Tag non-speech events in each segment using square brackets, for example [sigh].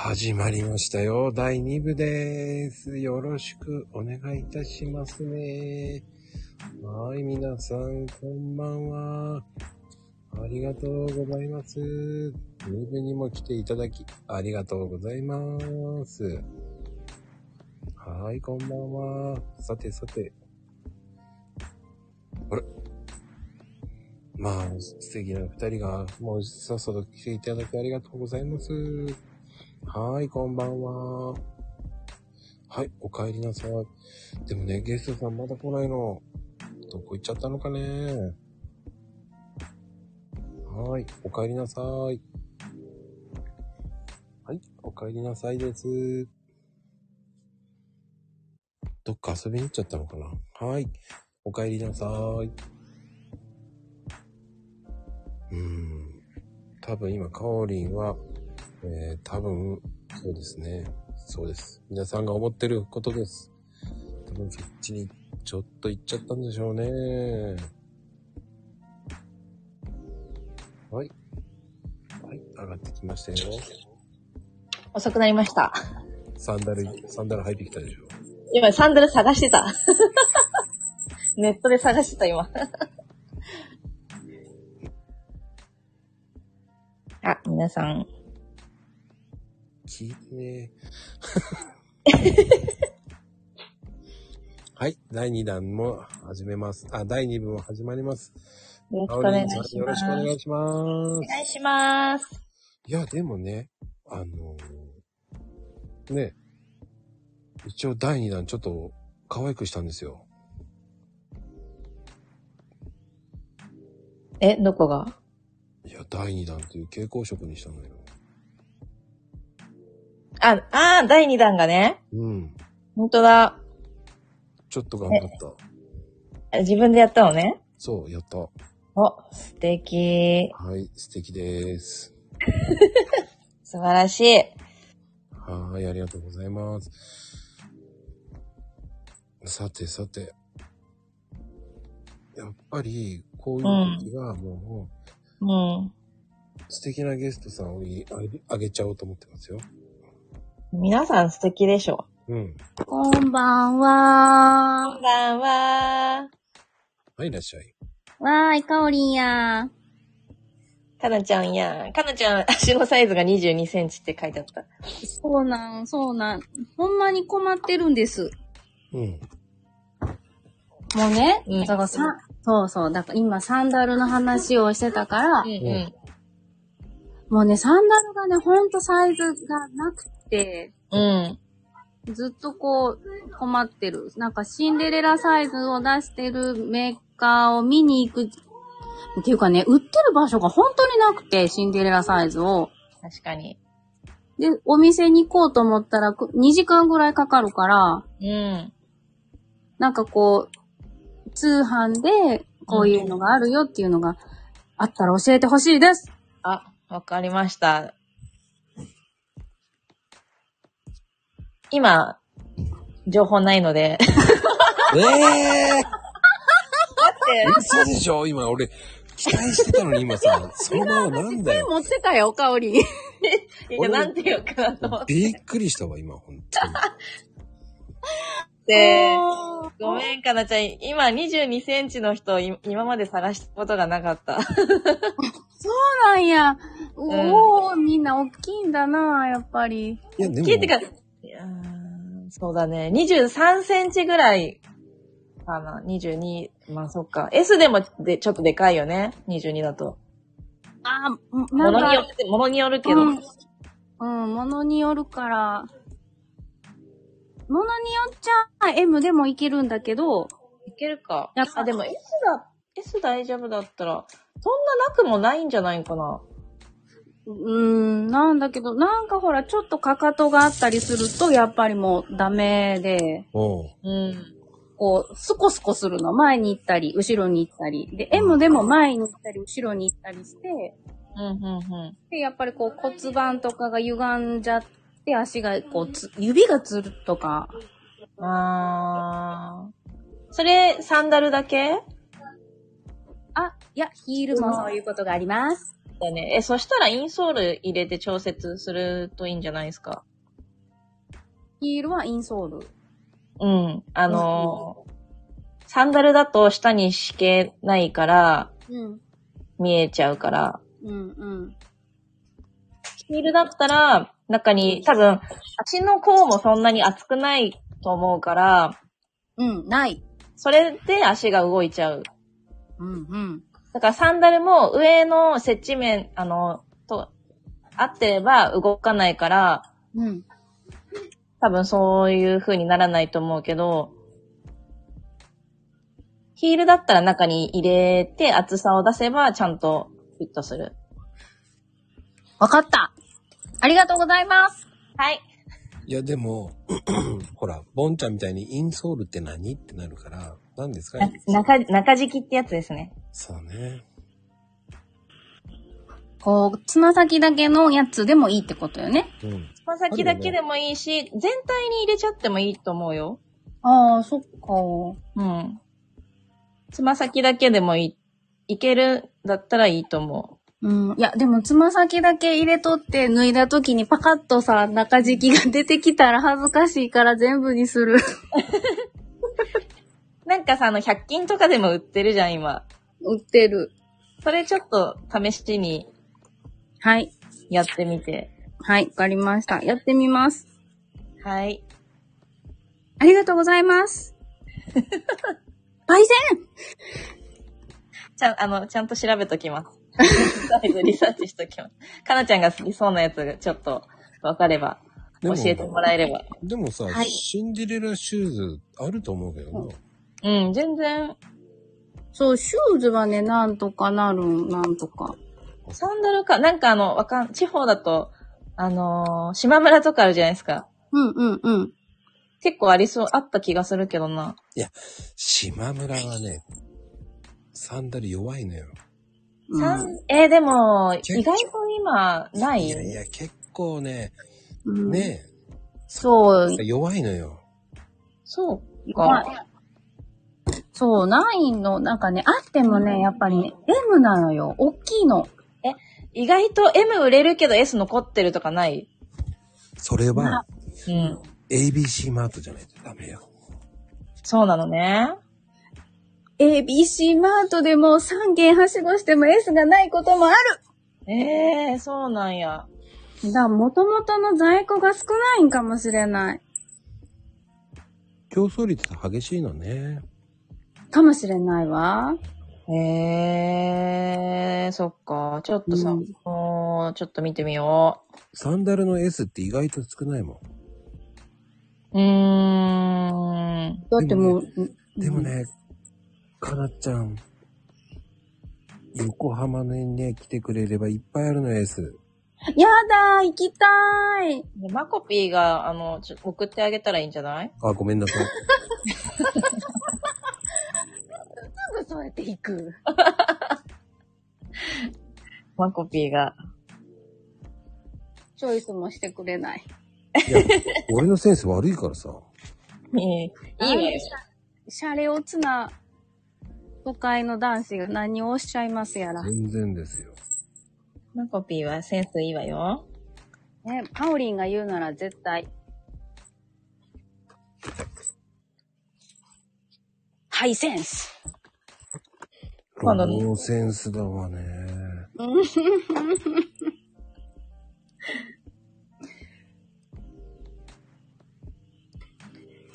始まりましたよ。第2部です。よろしくお願いいたしますね。はい、皆さん、こんばんは。ありがとうございます。2部にも来ていただき、ありがとうございます。はい、こんばんは。さてさて。あれ？まあ、素敵な二人が、もうさっさと来ていただきありがとうございます。はい、こんばんは。はい、お帰りなさい。でもね、ゲストさんまだ来ないの。どこ行っちゃったのかね。はい、お帰りなさい。はい、お帰りなさいです。どっか遊びに行っちゃったのかな。はい、お帰りなさい。うーん。多分今、カオリンは、えー、多分、そうですね。そうです。皆さんが思ってることです。多分、そっちにちょっと行っちゃったんでしょうね。はい。はい、上がってきましたよ。遅くなりました。サンダル、サンダル入ってきたでしょ。今、サンダル探してた。[laughs] ネットで探してた、今。[laughs] あ、皆さん。聞いてね。[laughs] はい、第2弾も始めます。あ、第2部も始まります。よろしくお願いしよろます。しくお願いします。お願いします。いや、でもね、あのーね、一応第2弾ちょっと可愛くしたんですよ。え、どこが？いや、第2弾という蛍光色にしたのよ。あ、あー、第2弾がね。うん。ほんとだ。ちょっと頑張った。自分でやったのね。そう、やった。お、素敵。はい、素敵です。[laughs] 素晴らしい。はーい、ありがとうございます。さてさて。やっぱり、こういう時はもうん。う、素敵なゲストさんをいあげあげちゃおうと思ってますよ。皆さん素敵でしょ。うん。こんばんはこんばんは。はい、いらっしゃい。わーい、かおりんやかなちゃんや。かなちゃん、足のサイズが22センチって書いてあった。そうなん、そうなん。ほんまに困ってるんです。うん。もうね、うんだからさ、そうそう、だから今サンダルの話をしてたから、うんうん。もうね、サンダルがね、ほんとサイズがなくて、うん。ずっとこう、困ってる。なんかシンデレラサイズを出してるメーカーを見に行く。っていうかね、売ってる場所が本当になくて、シンデレラサイズを。確かに。で、お店に行こうと思ったら、く2時間ぐらいかかるから、うん。なんかこう、通販でこういうのがあるよっていうのがあったら教えてほしいです。あ、わかりました。今、情報ないので。ええー、だ嘘でしょ？今俺、期待してたのに今さ、そのままなんだよ。持ってたよ、香り。[laughs] いや、なんて言おうかなと思っびっくりしたわ、今、ほんとて。ごめん、かなちゃん。今22センチの人、い今まで探したことがなかった。[laughs] そうなんや。おー、みんな大きいんだな、やっぱり。に。いや、でも、聞いてか、いやーそうだね。23センチぐらいかな。22。まあそっか。S でもで、ちょっとでかいよね。22だと。あー、もなんか、のによって、ものによるけど。うん、うん、ものによるから、ものによっちゃ M でもいけるんだけど、いけるか。あ、でも S だ、S 大丈夫だったら、そんななくもないんじゃないかな。うーん、なんだけど、なんかほら、ちょっとかかとがあったりすると、やっぱりもうダメで、うん。こう、スコスコするの。前に行ったり、後ろに行ったり。で、M でも前に行ったり、後ろに行ったりして、うん、うん、うん。で、やっぱりこう骨盤とかが歪んじゃって、足がこうつ、指がつるとか。あー。それ、サンダルだけ？あ、いや、ヒールもそういうことがあります。だね。え、そしたらインソール入れて調節するといいんじゃないですか？ヒールはインソール。うん。あのーサンダルだと下に敷けないから、うん。見えちゃうから、うんうん。ヒールだったら、中に、多分、足の甲もそんなに厚くないと思うから、うん、ない。それで足が動いちゃう。うんうん。だからサンダルも上の接地面、あの、と、合ってれば動かないから、うん。多分そういう風にならないと思うけど、ヒールだったら中に入れて厚さを出せばちゃんとフィットする。わかった。ありがとうございます。はい。いや、でも、[clears throat] ほら、ボンちゃんみたいにインソールって何？ってなるから、何ですか？な中、中敷きってやつですね。そうね。こう、つま先だけのやつでもいいってことよね。うん。つま先だけでもいいし、全体に入れちゃってもいいと思うよ。ああ、そっか。うん。つま先だけでもいい、いけるんだったらいいと思うん。いや、でもつま先だけ入れとって脱いだ時にパカッとさ、中敷きが出てきたら恥ずかしいから全部にする。[laughs] う。なんかさ、あの、100均とかでも売ってるじゃん、今。売ってる。それちょっと試しにはい。やってみて。はい、わかりました。やってみます。はい。ありがとうございます。パイセンちゃん、あの、ちゃんと調べときます。サイズリサーチしときます。かなちゃんが好きそうなやつがちょっとわかれば、教えてもらえれば。でもさ、はいシンデレラシューズあると思うけどな。うん、全然、そう、シューズはね、なんとかなるん、なんとか。サンダルか、なんかあの、わかん、地方だと、あのー島村とかあるじゃないですか。うんうんうん。結構ありそう、あった気がするけどな。島村はね、サンダル弱いのよ。さうんんえーでも、結構意外と今、ない？いやいや、結構ね、うん、ねそう、弱いのよ。そうまか。そう、ナインの、なんかね、あってもね、やっぱりね、M なのよ。大きいの。意外と M 売れるけど S 残ってるとかない？それは、うん。ABC マートじゃないとダメよ。そうなのね。ABC マートでも3軒はしごしても S がないこともある。ええー、そうなんや。だから、元々の在庫が少ないんかもしれない。競争率激しいのね。かもしれないわ。ええー、そっか。ちょっとさ、うんもう、ちょっと見てみよサンダルの S って意外と少ないもう。うーん。だってもう、ん。でもね、かなっちゃん、横浜にね、来てくれればいっぱいあるの S。やだー、行きたーい。でマコピーが、あの、ちょ送ってあげたらいいんじゃない？あ、ごめんなさい。[laughs] そうやって行く。マコピーが。チョイスもしてくれない。いや、俺のセンス悪いからさ。いいいいわよ。シャレオツな都会の男子が何をおっしゃいますやら。全然ですよ。マコピーはセンスいいわよ。ね、パオリンが言うなら絶対。ハイセンス。今度ねノーセンスだわね。[laughs]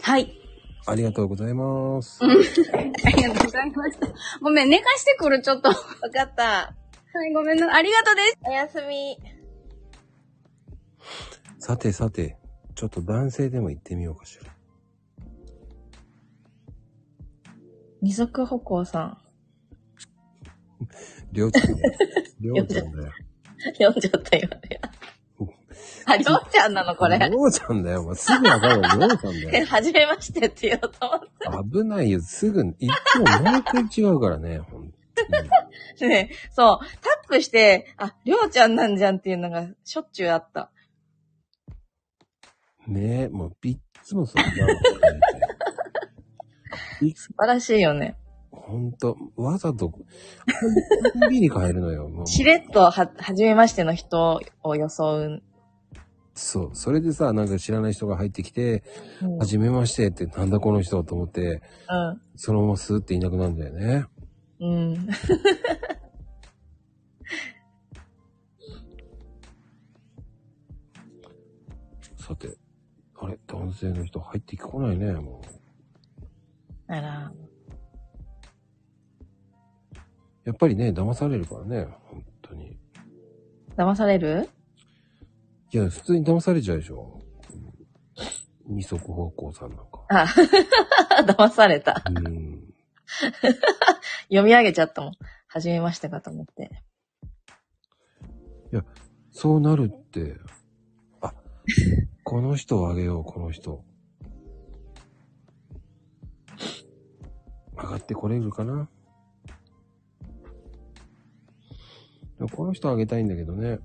はい。ありがとうございます。[laughs] ありがとうございました。ごめん、寝かしてくる、ちょっと。はわかった。い、ごめんな。ありがとうです。おやすみ。さてさて、ちょっと男性でも行ってみようかしら。二足歩行さん。りょうちゃんだよ。りょうちゃんだよ。読んじゃったよね。あ、りょうちゃんなのこれ。りょうちゃんだよ。お前すぐわかるわ。りょうちゃんだえ、よ。[laughs] はじめましてって言おうと思っ危ないよ。すぐ、いつも毎回違うからね。ほんとて [laughs] ね。そう。タップして、あ、りょうちゃんなんじゃんっていうのがしょっちゅうあった。にねえ、もういっつもそんなの。い [laughs] 素晴らしいよね。ほんと、わざと、コンビニ変えるのよ。もうしれっとは、はじめましての人を装う。そう。それでさ、なんか知らない人が入ってきて、うん。はじめましてって、なんだこの人と思って、うん。そのままスーっていなくなるんだよね。うん。[laughs] さて、あれ、男性の人入ってこないね、もう。あら。やっぱりね、騙されるからね、本当に。騙される？いや、普通に騙されちゃうでしょ。二足歩行さんなんか。あ、[laughs] 騙された。うん。読み上げちゃったもん。はじめましてかと思って。そうなるって、あ、この人をあげよう、この人。上がってこれるかな？この人あげたいんだけどね。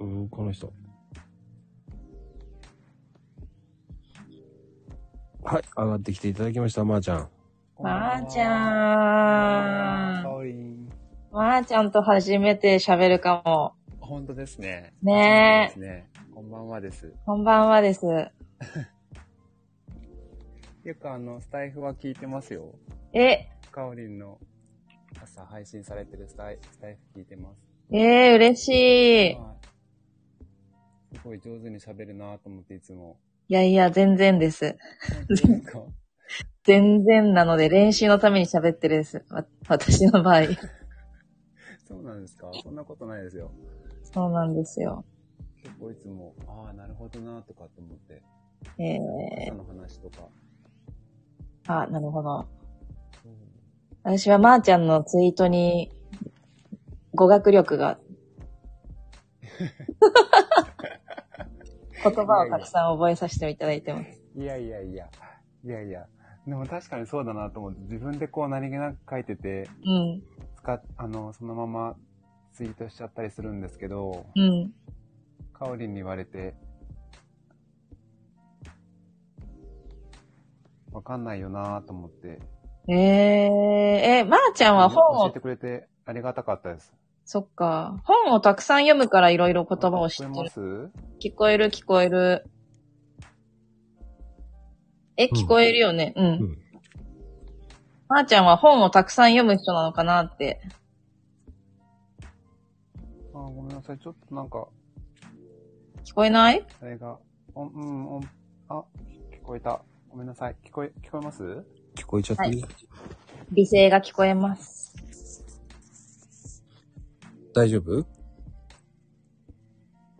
うん、この人。はい、上がってきていただきました、まー、ちゃん。まー、ちゃん。かおりん。まー、ちゃんと初めて喋るかも。本当ですね。ねえね。こんばんはです。こんばんはです。[laughs] よくあの、スタイフは聞いてますよ。え、かおりんの朝配信されてるスタイスタイフ聞いてます。えー、嬉しい。はい。すごい上手に喋るなと思っていつも。いやいや、全然です。ですか全然なので練習のために喋ってるです。わ私の場合。[laughs] そうなんですか？そんなことないですよ。そうなんですよ。結構いつも、ああ、なるほどなとかって思って、えー朝、の話とか。あ、なるほど。私はまーちゃんのツイートに語学力が [laughs] 言葉をたくさん覚えさせていただいてます。いやいやいや、いやいや。でも確かにそうだなと思って、自分でこう何気なく書いてて、うん。使っ、あの、そのままツイートしちゃったりするんですけど、うん。かおりんに言われて、わかんないよなと思って、えー、え、まーちゃんは本を教えて、くれてありがたかったです。そっか。本をたくさん読むからいろいろ言葉を知ってる。聞こえます？聞こえる聞こえる。え、聞こえるよね。うん。うん。まーちゃんは本をたくさん読む人なのかなって。あーごめんなさい。ちょっとなんか、聞こえない？あれが、おん、うん、おん、あ、聞こえた。ごめんなさい。聞こえ、聞こえます？聞こえちゃっていい、美声が聞こえます。大丈夫？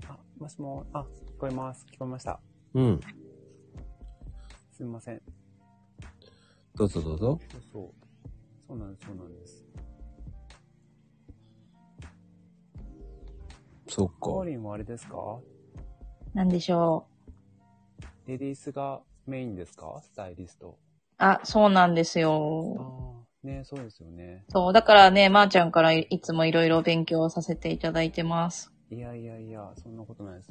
あ、もしもあ、聞こえます。聞こえました。うん。すみません。どうぞどうぞ。そうそう。そうなんです、そうなんです。そっか。かおりんはあれですか？なんでしょレディースがメインですか？スタイリスト。う。あ、そうなんですあよ。あ、ねそうですよね。そう、だからね、まーちゃんからいいつもいろいろ勉強させていただいてます。いやいやいや、そんなことないです。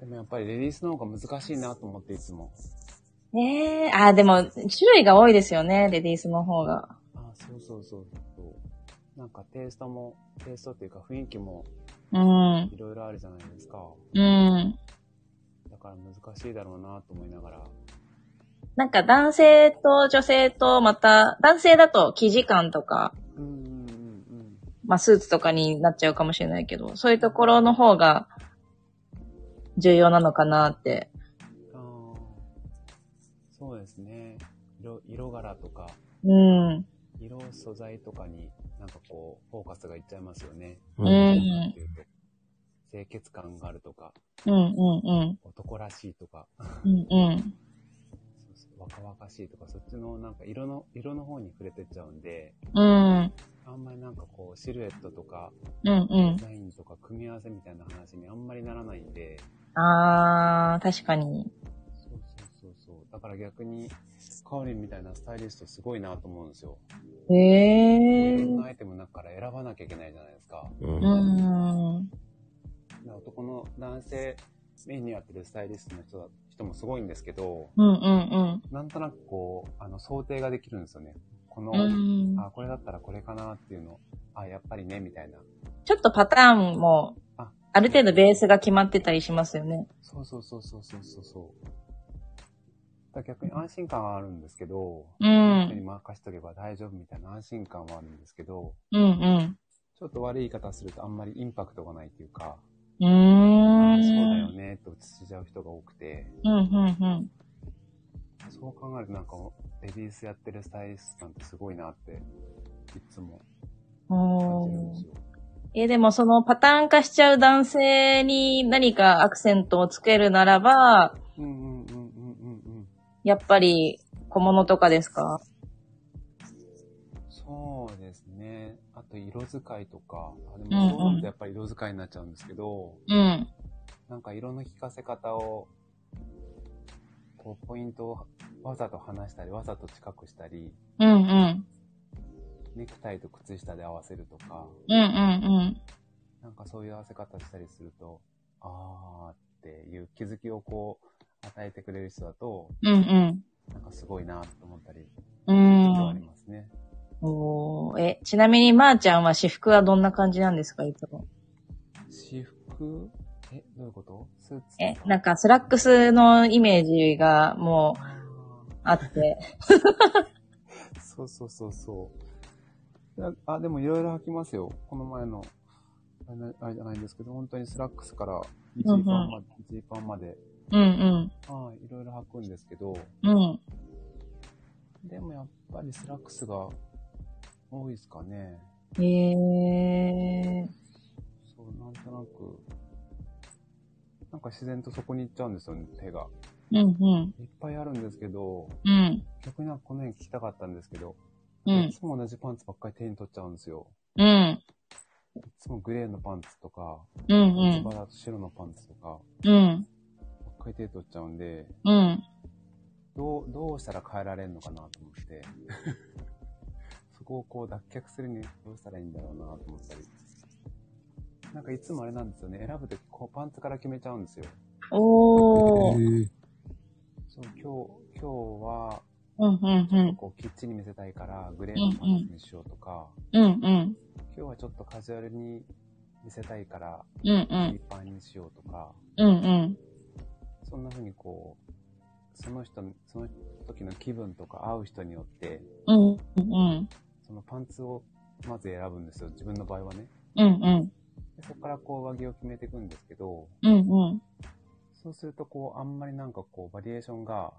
でもやっぱりレディースの方が難しいなと思っていつも。ねえ、あ、でも、種類が多いですよね、レディースの方が。あそうそうそうそう。なんかテイストも、テイストっていうか雰囲気もうん、いろいろあるじゃないですか。うん。だから難しいだろうなと思いながら。なんか男性と女性とまた、男性だと生地感とか、うんうんうんうん。まあスーツとかになっちゃうかもしれないけど、そういうところの方が重要なのかなって。ああ、そうですね。色、色柄とか、うん。色素材とかになんかこう、フォーカスがいっちゃいますよね。うん清潔感があるとか、うん、うん、うん。男らしいとか、うん、うん。若々しいとか、そっちのなんか色の、色の方に触れてっちゃうんで、うん、あんまりなんかこう、シルエットとか、うん、うデん。ザインとか組み合わせみたいな話にあんまりならないんで、あー、確かに。そうそうそうそう。だから逆に、カオリンみたいなスタイリストすごいなと思うんですよ。へいろんー。なアイテムの中から選ばなきゃいけないじゃないですか。う。うんん。で男の男性メインにやってるスタイリストの人だ人もすごいんですけど、うん、うん、うん。なんとなくこう、あの、想定ができるんですよね。この、うん。あ、これだったらこれかなっていうの、あ、やっぱりね、みたいな。ちょっとパターンも、あある程度ベースが決まってたりしますよね。そうそうそうそうそうそうそう。だから逆に安心感はあるんですけど、う人にん。任しとけば大丈夫みたいな安心感はあるんですけど、うんうん。ちょっと悪い言い方するとあんまりインパクトがないっていうか、うーそうだよねって落ちちゃう人が多くて、うんうんうん。そう考えるとなんかレディースやってるスタイリストさんってすごいなって、いつも感じるんですよ。え、でもそのパターン化しちゃう男性に何かアクセントをつけるならば、うんうんうんうんうんうん。やっぱり小物とかですか？そうですね。あと色使いとか、あでもそうなるとやっぱり色使いになっちゃうんですけど、うん。なんか色の引かせ方を、こうポイントをわざと離したり、わざと近くしたり、うんうん。ネクタイと靴下で合わせるとか、うんうんなんかそういう合わせ方したりすると、あーっていう気づきをこう、与えてくれる人だと、うん。うんうん。なんかすごいなと思ったり、うそれはありん。ますね。おーえ、ちなみにまーちゃんは私服はどんな感じなんですかいつも？私服？え、どういうこと？スーツ？え、なんかスラックスのイメージがもうああって。ーそうそうそうそう。あ、でもいろいろ履きますよ。この前の、あれじゃないんですけど、本当にスラックスからジーパンまで、ジーパンまで、うんはい、いろいろ履くんですけど、うん。うん。でもやっぱりスラックスが多いですかね。へえそう、なんとなく、なんか自然とそこに行っちゃうんですよね、手が。ー。うんうん。いっぱいあるんですけど、うん。逆になんかこの辺聞きたかったんですけど、うんいつも同じパンツばっかり手に取っちゃうんですよ。うん。いつもグレーのパンツとか、うんうん。ンだと白のパンツとか、うん。ばっかり手取っちゃうんで、うん。どう、どうしたら変えられるのかなと思って、[laughs] そこをこう脱却するにどうしたらいいんだろうなと思ったり。なんかいつもあれなんですよね、選ぶときこうパンツから決めちゃうんですよ。おー。へそう、今日、今日は、うんうんうん。こう、きっちり見せたいから、グレーのパンツにしようとか、うんうん。今日はちょっとカジュアルに見せたいから、うんうジん。ーパンにしようとか、うんうん。そんな風にこう、その人、その時の気分とか会う人によって、うんうん。そのパンツをまず選ぶんですよ。自分の場合はね。うんうん。でそこからこう上着を決めていくんですけど、うんうん。そうするとこう、あんまりなんかこう、バリエーションが、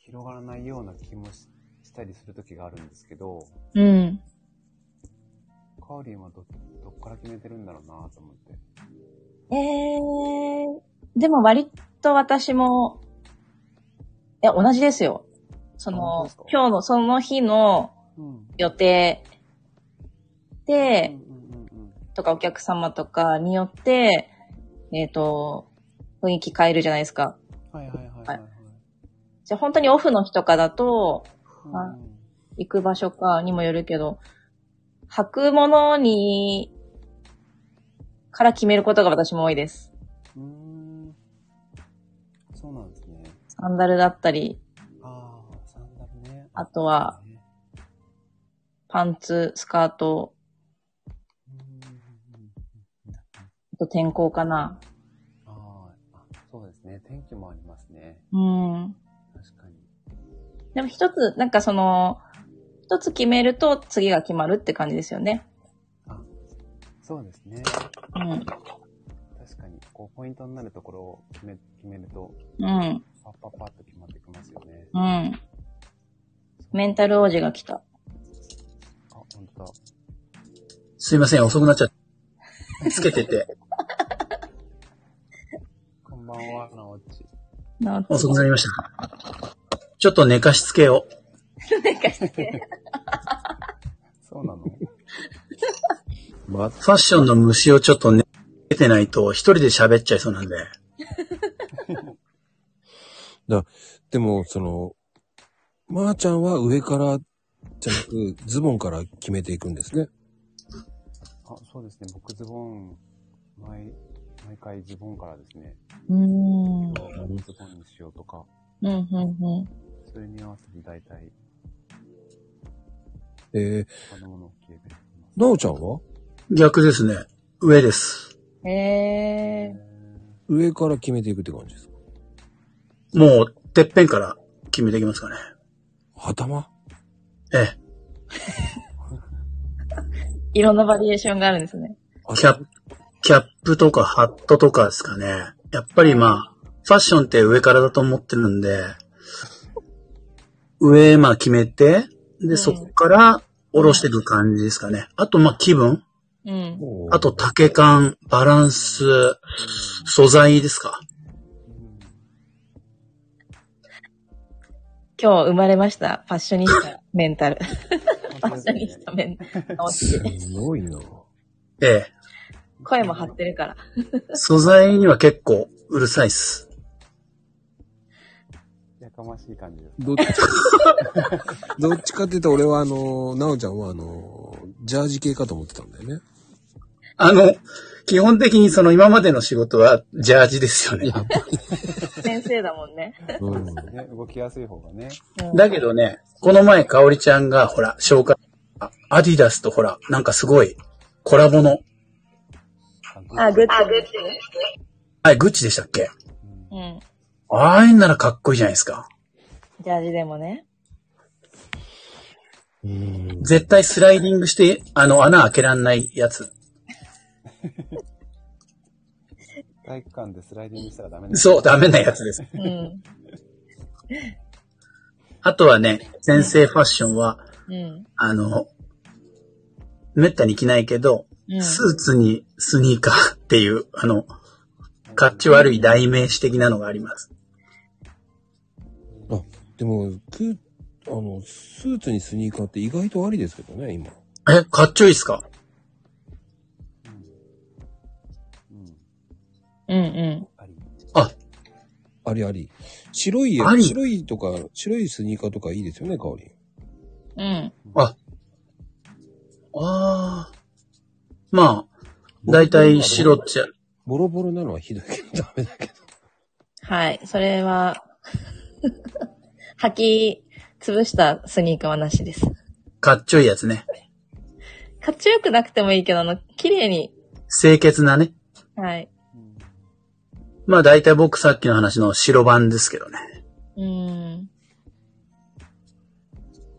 広がらないような気もししたりする時があるんですけど、うん。カオリンはど、どっから決めてるんだろうなと思って。えー、でも割と私も、いや、同じですよ。その今日のその日のうん。予定とかお客様とかによって、えっ、と、雰囲気変えるじゃないですか。うん。はいはいはいはい、はい。じゃあ本当にオフの日とかだと、うんあ行く場所かにもよるけど、履くものに、から決めることが私も多いです。うーん。そうなんですね。サンダルだったり、ああ、サンダルね。あとはねパンツ、スカート、と天候かな。あーあ、そうですね。天気もありますね。うん。確かに。でも一つ、なんかその、一つ決めると次が決まるって感じですよね。あ、そうですね。うん。確かに、こう、ポイントになるところを決め、決めると、うん。パッパッパッと決まってきますよね。うん。メンタル王子が来た。あ、本当だ。すいません、遅くなっちゃった。つけてて。ばんは、なおち。な遅くなりました。ちょっと寝かしつけを。そうなの？[laughs] ま、ファッションの虫をちょっと寝ててないと一人で喋っちゃいそうなんで。[laughs] でも、その、まー、ちゃんは上からじゃなく、ズボンから決めていくんですね。あ、そうですね。僕ズボン、毎、毎回ズボンからですね。うーん。ズボンにしようとか、うん、うん。そそれに合わせて大体、えー、他のものをて。なおちゃんは？逆ですね。上です。へえ。上から決めていくって感じですか？もう、てっぺんから決めていきますかね。頭？ええ。[laughs] いろんなバリエーションがあるんですね。キャップ、キャップとかハットとかですかね。やっぱりまあ、ファッションって上からだと思ってるんで、上、まあ決めて、で、んそこから下ろしていく感じですかね。あと、まあ気分うん。あと、丈感、バランス、素材ですか今日生まれました。ファッショニスタメンタル。[laughs] ファッショニスタメンタル。すごいな。ええ。声も張ってるから。素材には結構うるさいっす。やかましい感じです。どっち、[laughs] どっちかって言うと俺はあの、なおちゃんはあの、ジャージ系かと思ってたんだよね。あの、基本的にその今までの仕事はジャージですよね。[laughs] 先生だもんね。うん。ね、動きやすい方がね。うんだけどね、この前、かおりちゃんが、ほら、紹介、あアディダスとほら、なんかすごい、コラボの、あ、グッチ。はい、グッチでしたっけ？うん。ああいうならかっこいいじゃないですか。ジャージでもね。うん。絶対スライディングして、あの、穴開けらんないやつ。体育館でスライディングしたらダメなんそう、ダメなやつです。うん。あとはね、先生ファッションは、うん。あの、めったに着ないけど、うん。スーツにスニーカーっていう、[laughs] あの、かっち悪い代名詞的なのがあります。あ、でも、く、あの、スーツにスニーカーって意外とありですけどね、今。え、かっちょいいっすか？うん。うんうん。あり。ありあり。白い、白いとか、白いスニーカーとかいいですよね、香り。うん。ああ。まあ、だいたい白っちゃ、ボロボロなのはひどいけどダメだけど。はい。それは、履き潰したスニーカーはなしです。かっちょいいやつね。かっちょよくなくてもいいけど、あの、綺麗に、清潔なね。はい。うん。まあだいたい僕さっきの話の白版ですけどね。うーん。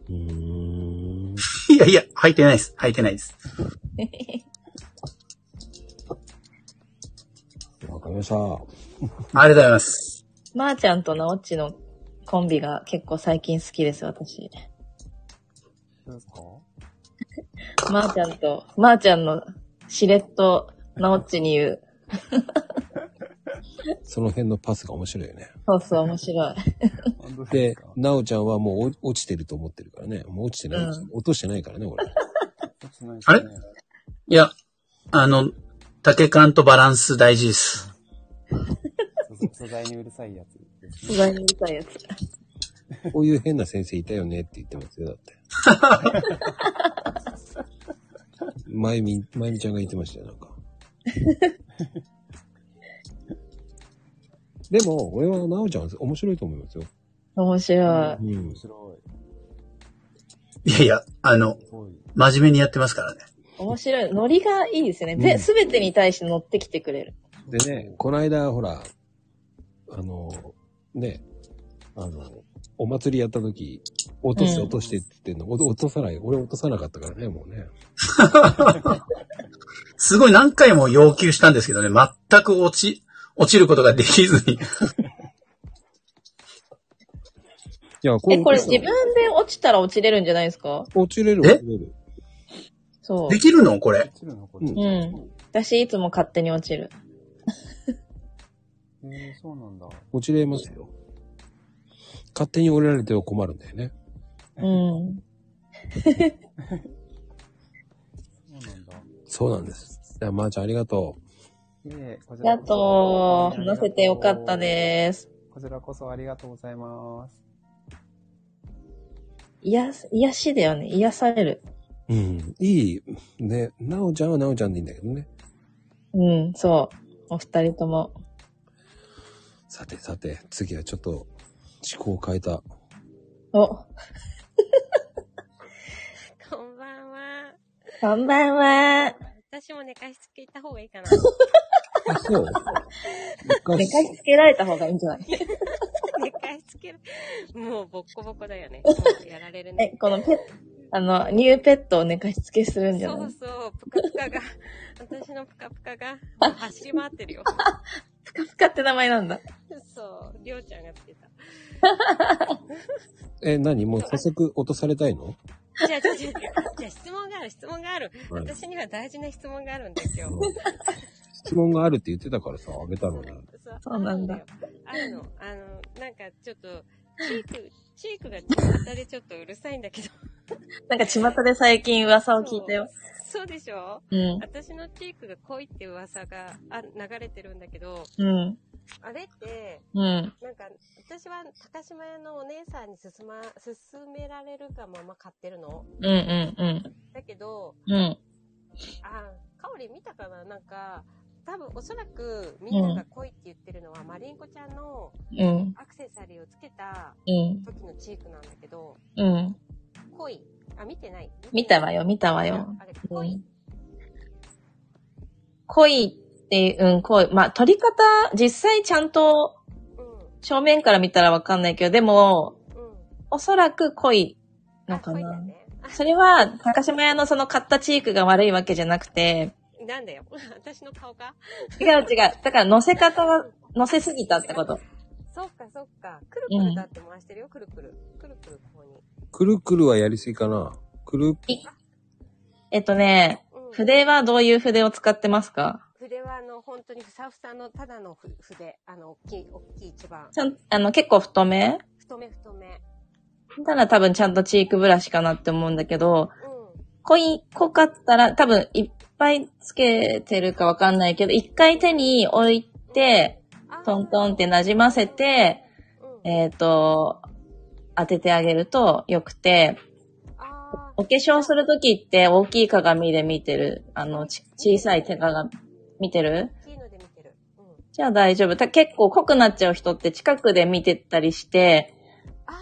うーん。いやいや、履いてないです。履いてないです。[laughs] かりました。ありがとうございます。まーちゃんとなおっちのコンビが結構最近好きです、私。かまーちゃんと、まーちゃんのしれっとなおっちに言う。[laughs] その辺のパスが面白いよね。そうそう、面白い。[laughs] でなおちゃんはもうお落ちてると思ってるからね。もう落ちてない、うん落としてないからね、俺。あれ？いや、あの、丈感とバランス大事です。素素材にうるさいやつです。素材にうるさいやつ。こういう変な先生いたよねって言ってますよ、だって。[laughs] まゆみ、まゆみちゃんが言ってましたよ、なんか。[laughs] でも、俺はなおちゃんは面白いと思いますよ。面白い。うん面。白いやいや、あの。真面目にやってますからね。面白い。ノリがいいですよね。うんで、すべてに対して乗ってきてくれる。でね、この間、ほら、あの、ね、あの、お祭りやった時、落とし落としてって言ってんの、お落とさない。俺落とさなかったからね、もうね。[laughs] すごい何回も要求したんですけどね、全く落ち、落ちることができずに。[laughs] いや、こえ、これ自分で落ちたら落ちれるんじゃないですか？落ちれるえ？落ちれる。そうで。きるの？これ。うん。私いつも勝手に落ちる。[laughs] えー、そうなんだ。落ちれますよ。勝手に折られては困るんだよね。うん。[laughs] そうなんだ。そうなんです。じゃあ、まーちゃんありがといえ、こちありがとう。こそ話せてよかったです。こちらこそありがとうございます。癒す、癒しだよね。癒される。う。うん。いい。ね、なおちゃんはなおちゃんでいいんだけどね。うん、そう。お二人とも。さてさて、次はちょっと思考を変えたお、[laughs] こんばんは。こんばんは。私も寝かしつけ行った方がいいかな。あ、そう？[laughs] 寝かしつけられた方がいいんじゃない？[laughs] 寝かしつける。もうボッコボコだよね。もうやられるね。え、このペあの、ニューペットを寝かしつけするんじゃない？そうそう、ぷかぷかが、[laughs] 私のぷかぷかが、[laughs] 走り回ってるよ。[laughs] ぷかぷかって名前なんだ。そう、りょうちゃんがつけた。え、何？もう早速落とされたいの？じゃあ、じゃあ、じゃあ、じゃあ質問がある、質問がある。はい私には大事な質問があるんですよ。質問があるって言ってたからさ、あげたのに。そうそうなんだ。あるの。あの、なんかちょっと、チーク、チークが巷でちょっとうるさいんだけど。[laughs] なんか巷で最近噂を聞いたよ。そうでしょ？うん。私のチークが濃いって噂がある流れてるんだけど、うん。あれって、うん。なんか、私は高島屋のお姉さんに勧ま、勧められるがまま買ってるの？うんうんうん。だけど、うん。あ、かおり見たかな？なんか、多分おそらくみんなが濃いって言ってるのは、マリンコちゃんのうん。アクセサリーをつけたうん。時のチークなんだけど、うん。濃い。あ、見てない？見たわよ、見たわよ。あれ、濃い？濃いって、うん、濃い。まあ、撮り方、実際ちゃんとうん。正面から見たらわかんないけど、でも、うん。おそらく濃いのあ、かな。ね。それは、高島屋のその買ったチークが悪いわけじゃなくて、なんだよ。[laughs] 私の顔か？違う違う。だから乗せ方が、[laughs] 乗せすぎたってこと。そっかそっか。くるくるだって回してるよ、くるくる。くるくるここに。くるくるはやりすぎかな。くる、えっとね、うん。筆はどういう筆を使ってますか？筆はあの、本当にふさふさの、ただのふ筆。あの、大きい、大きい一番。ちゃん、あの、結構太め？太め太め。たら多分ちゃんとチークブラシかなって思うんだけど、うん。濃い、濃かったら多分いっぱいつけてるかわかんないけど、一回手に置いて、トントンって馴染ませて、うん。えっ、と、当ててあげると良くて、あお化粧するときって大きい鏡で見てる、あの、ち小さい手鏡、見てる？ー、大きいので見てる。うん。じゃあ大丈夫。た結構濃くなっちゃう人って近くで見てたりして、あ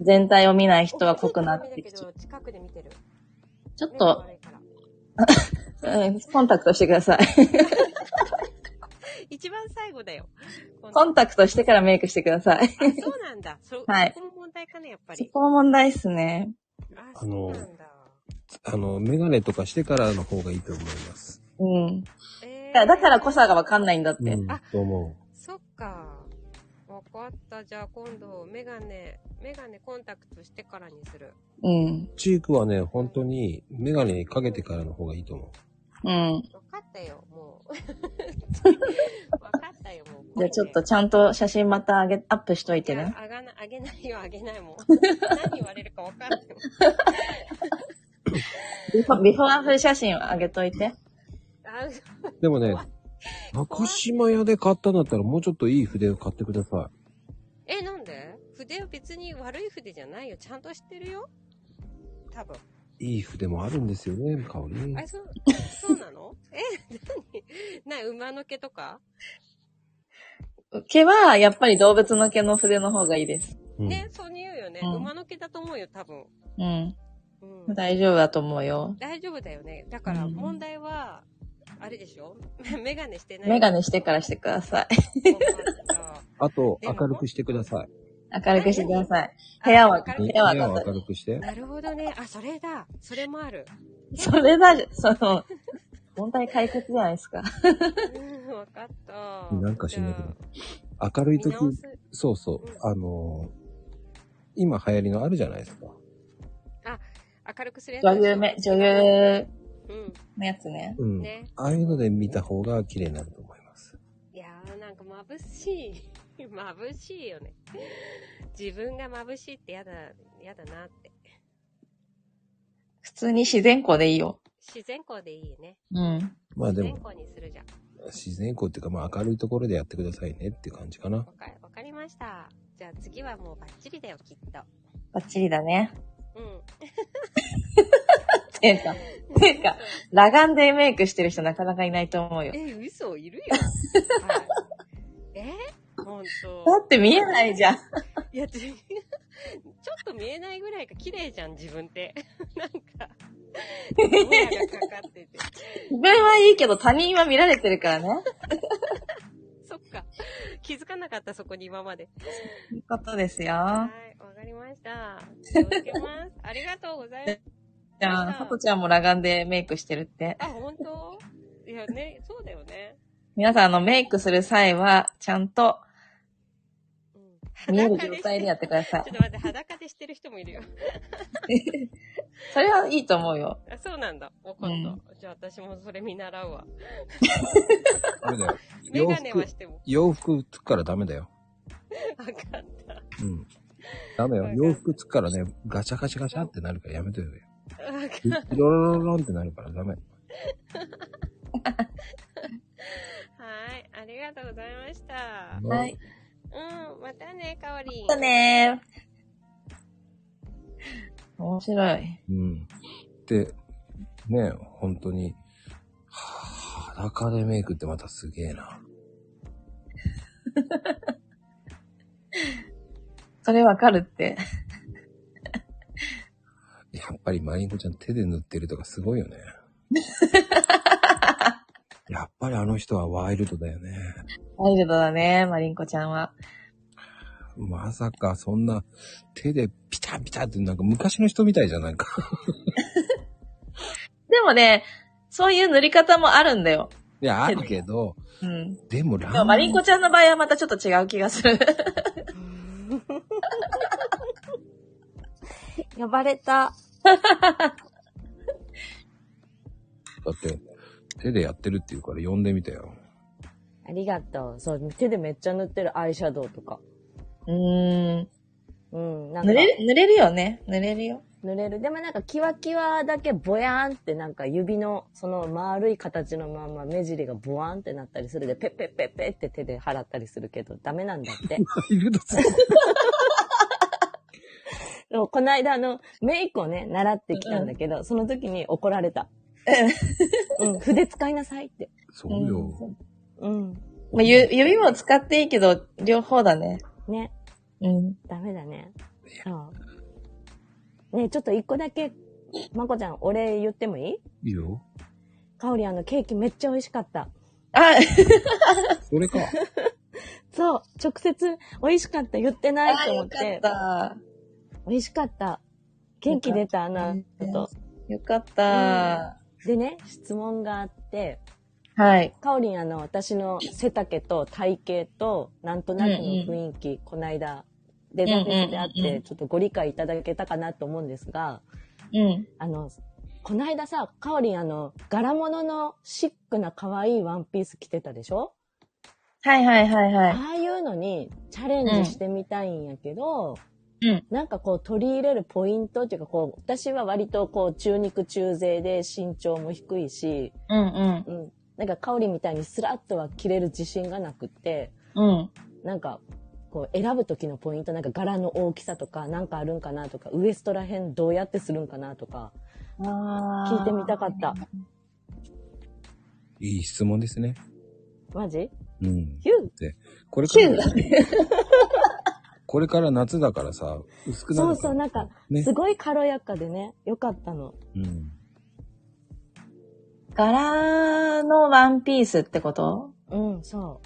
全体を見ないー人は濃くなってきちゃう。近くで見てる。ちょっと、[laughs] コンタクトしてください。[laughs] 一番最後だよ。コンタクトしてからメイクしてください。あ、そうなんだ。そ、はいそこも問題かね、やっぱり。そこは問題っすね。あ、あそうのなんだ。あの、メガネとかしてからの方がいいと思います。うん。えいやだから濃さがわかんないんだって。うんあ、と思そっか。わかった。じゃあ今度、メガネ、メガネコンタクトしてからにする。うん。う。チークはね、本当にメガネかけてからの方がいいと思う。うん。わかったよ、もう。わかったよ、もう。じゃあちょっとちゃんと写真また上げ、アップしといてね。あがな、あげないよ、あげないもん。何言われるかわかんないもん。ビフォービフォーアフ写真を上げといて。あでもね、高島屋で買ったんだったらもうちょっといい筆を買ってくださえ、なんで？筆は別に悪い筆じゃないよ。ちゃんとしてるよ。多分。い。いい筆もあるんですよね、香り。あ、そう、そうなの？[laughs] え、何？な、馬の毛とか、毛は、やっぱり動物の毛の筆の方がいいです。うんね、そう言うよね。うん馬の毛だと思うよ、多分。うん。うん。大丈夫だと思うよ。大丈夫だよね。だからうん問題は、あれでしょ？[laughs] メガネしてない。メガネしてからしてください。[laughs] あと、でも明るくしてください。明るくしてください。部屋はあ部部屋は明る屋を明るくして？なるほどね。あ、それだ。それもある。それだ、その、問題解決じゃないですか。うん、わかった。なんかしないけどじ明るい時ゃあ見直、す。そうそううん、あのー今流行りのあるじゃないですか。明るくするやつ。女優め、女優うん。のやつね。うん。ね。ああいうので見た方が綺麗になると思います。いやー、なんか眩しい。[laughs] 眩しいよね。自分が眩しいってやだ、やだなって。普通に自然光でいいよ。自然光でいいよね。うん。自然まあでも、光にするじゃん。自然光っていうか、まあ明るいところでやってくださいねっていう感じかな。わか、わかりました。じゃあ次はもうバッチリだよ、きっと。バッチリだね。うん。ていうか、ていうか、裸眼でメイクしてる人なかなかいないと思うよ。え、嘘いるよ。[laughs] はい、え？ほんだと。って見えないじゃん。いや、ち [laughs] ちょっと見えないぐらいが綺麗じゃん、自分って。[laughs] なんか、もやがかかってて。自分はいいけど他人は見られてるからね。[laughs] そっか。気づかなかった、そこに今まで。そういうことですよ。はい、わかりました。気をつけます。ありがとうございます。じゃあ、さとちゃんも裸眼でメイクしてるって。あ、本当？いやね、そうだよね。皆さん、あの、メイクする際は、ちゃんとうん。[laughs] 見える状態でやってくださいちょっ。と待って、裸でしてる人もいるよ。[laughs] それはいいと思うよ。あ、そうなんだ。わかった。うんじゃあ私もそれ見習うわ。ダメだよ。[laughs] メガネはしても。洋服つくからダメだよ。わかった。うん。ダメよ洋服つくからね、ガチャガチャガチャってなるからやめてよ。わかった。ロロロロンってなるからダメ。はい。ありがとうございました。はい。うん。またね、かおりん。またね面白い。うん。で、ね、本当に、はぁ裸でメイクってまたすげえな。[laughs] それわかるって。やっぱりマリンコちゃん手で塗ってるとかすごいよね。[laughs] やっぱりあの人はワイルドだよね。ワイルドだね、マリンコちゃんは。まさかそんな手でピタピタってなんか昔の人みたいじゃないか。[laughs] でもね、そういう塗り方もあるんだよ。いや、あるけど、うん。でもラでもマリンコちゃんの場合はまたちょっと違う気がする。[laughs] 呼ばれた。[laughs] だって手でやってるっていうから呼んでみたよ。ありがとう。そう、手でめっちゃ塗ってるアイシャドウとか。うーん。うん、なんか。塗れる、塗れるよね。塗れるよ。塗れる。でもなんかキワキワだけボヤーンってなんか指のその丸い形のまま目尻がボワーンってなったりするで、ペッペッペッペッって手で払ったりするけど、ダメなんだって。ワイルドすぎるでもこの間あの、メイクをね、習ってきたんだけど、その時に怒られた。うん、筆使いなさいって。そうよ。うん。まあ、ゆ指も使っていいけど、両方だね。ね、うん。ダメだね。そう。ねちょっと一個だけ、まこちゃん、お礼言ってもいい？いいよ。かおりあの、ケーキめっちゃ美味しかった。あ、それか。[laughs] そう、直接美味しかった言ってないと思っ。よかってた。美味しかった。元気出た、あの後。よかった。でね、質問があって、はい。かおりんあの、私の背丈と体型と、なんとなくの雰囲気、この間、デザフェスであっうんうんうんうて、ちょっとご理解いただけたかなと思うんですが、うん。あの、この間さ、かおりんあの、柄物のシックな可愛いワンピース着てたでしょ？はいはいはいはい。ああいうのにチャレンジしてみたいんやけど、うん。なんかこう取り入れるポイントっていうかこう、私は割とこう中肉中背で身長も低いし、うんうん。うん。なんか香りみたいにスラッとは着れる自信がなくって、うん。なんかこう選ぶ時のポイント、なんか柄の大きさとかなんかあるんかなとか、ウエストらへんどうやってするんかなとか、聞いてみたかった。いい質問ですね。マジ？うん。ヒューこれからキューだ、ね。[laughs] これから夏だからさ、薄くなるから。そうそう、なんか、ねすごい軽やかでね、よかったの。うん。柄のワンピースってこと？うん、そ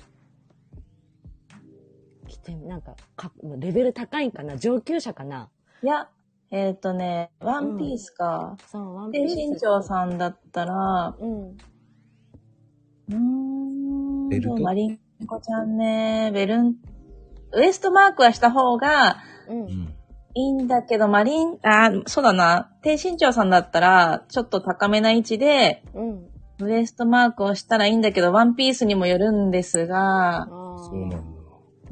う。着てみ、なんか、かもうレベル高いんかな？上級者かな？いや、えっ、とね、ワンピースか。そう、ワンピで、ース。身長さんだったら、うん。うーん。ベルト？マリンコちゃんね、ベルン、ウエストマークはした方がうん。うん。いいんだけど、マリン、あ、そうだな。低身長さんだったら、ちょっと高めな位置で、うん。ウエストマークをしたらいいんだけど、ワンピースにもよるんですが、そうなんだ。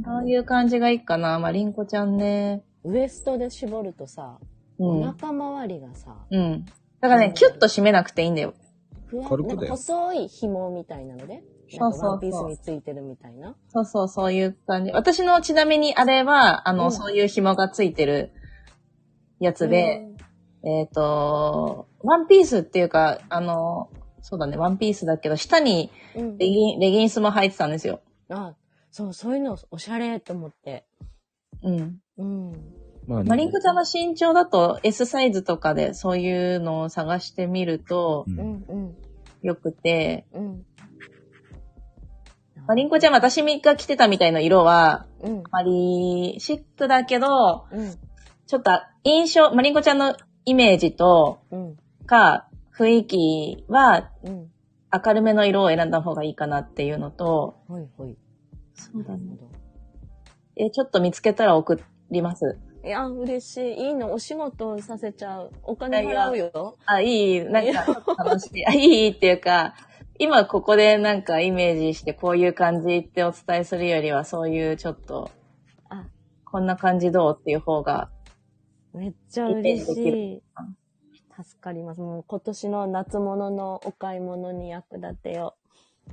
どういう感じがいいかな、マリンコちゃんね。ウエストで絞るとさ、うん。お腹周りがさ、うん。だからね、キュッと締めなくていいんだよ。ふわなんか細い紐みたいなので、そうそうワンピースについてるみたいな？そうそう、そういう感じ。私のちなみにあれは、あの、うんそういう紐がついてるやつで、えっ、と、ワンピースっていうか、あの、そうだね、ワンピースだけど、下にうん、うん。レギンレギンスも履いてたんですよ。あ、そう、そういうのおしゃれと思って。うん。うん。まあ、マリンコちゃんの身長だと S サイズとかでそういうのを探してみるとううんんうんよくて、うん。マリンコちゃん私が着てたみたいな色は、うんあまりシックだけど、うんちょっと印象、マリンコちゃんのイメージと、うんか、雰囲気はうん。明るめの色を選んだ方がいいかなっていうのと、ほいほい。そうだね。え、ちょっと見つけたら送ります。いや、嬉しい。いいの。お仕事させちゃう。お金払うよ。あ、いい、なんか楽しい。あ、いいっていうか、今ここでなんかイメージしてこういう感じってお伝えするよりは、そういうちょっと、あ、こんな感じどうっていう方が、めっちゃ嬉しい。助かります。もう今年の夏物のお買い物に役立てよ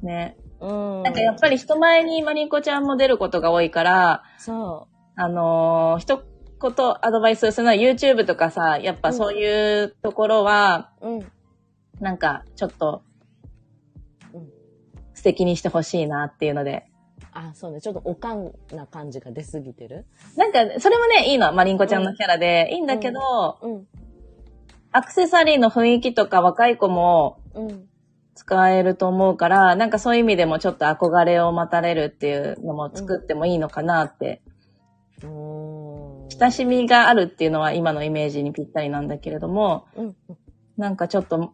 ね。う。うん。なんかやっぱり人前にマリンコちゃんも出ることが多いから、そあのー一言アドバイスするのは YouTube とかさ、やっぱそういうところは、う。うん。なんかちょっとうん、素敵にしてほしいなっていうので。あ、そうね。ちょっとおかんな感じが出すぎてる？なんか、それもね、いいの。マリンコちゃんのキャラで、いいんだけど、うん。アクセサリーの雰囲気とか若い子もうん。使えると思うから、なんかそういう意味でもちょっと憧れを待たれるっていうのも作ってもいいのかなって。おー親しみがあるっていうのは今のイメージにぴったりなんだけれども、うん。なんかちょっと、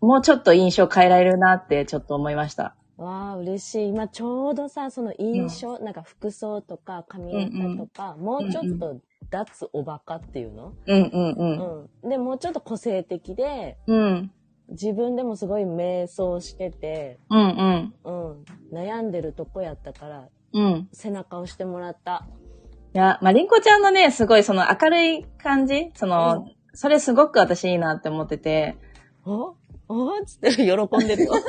もうちょっと印象変えられるなってちょっと思いました。わあ、嬉しい。今ちょうどさ、その印象、なんか服装とか髪型とか、もうちょっと脱おバカっていうの、うんうんうん。うん、で、もうちょっと個性的で、うん。自分でもすごい迷走してて、うんうん。うん、悩んでるとこやったから、うん。背中を押してもらった。いや、まりんこちゃんのね、すごいその明るい感じその、うそれすごく私いいなって思ってて、おおつって喜んでるよ。[laughs]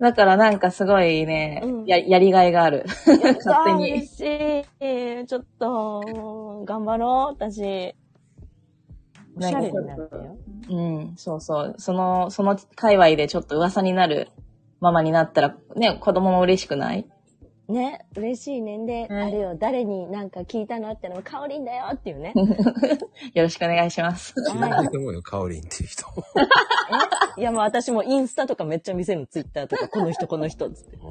だからなんかすごいね、うんや、やりがいがある。勝手に嬉しい。ちょっと、頑張ろう、私。おしゃれになったよ。うん、そうそう。その、その界隈でちょっと噂になるママになったら、ね、子供も嬉しくない？ね、嬉しいねんで、うんあれよ、誰になんか聞いたのってのも、かおりんだよっていうね。[laughs] よろしくお願いします。知らないと思うよ、カオリンっていう人。[laughs] いや、もう私もインスタとかめっちゃ見せるの、ツイッターとか、[laughs] この人、この人、つって。フ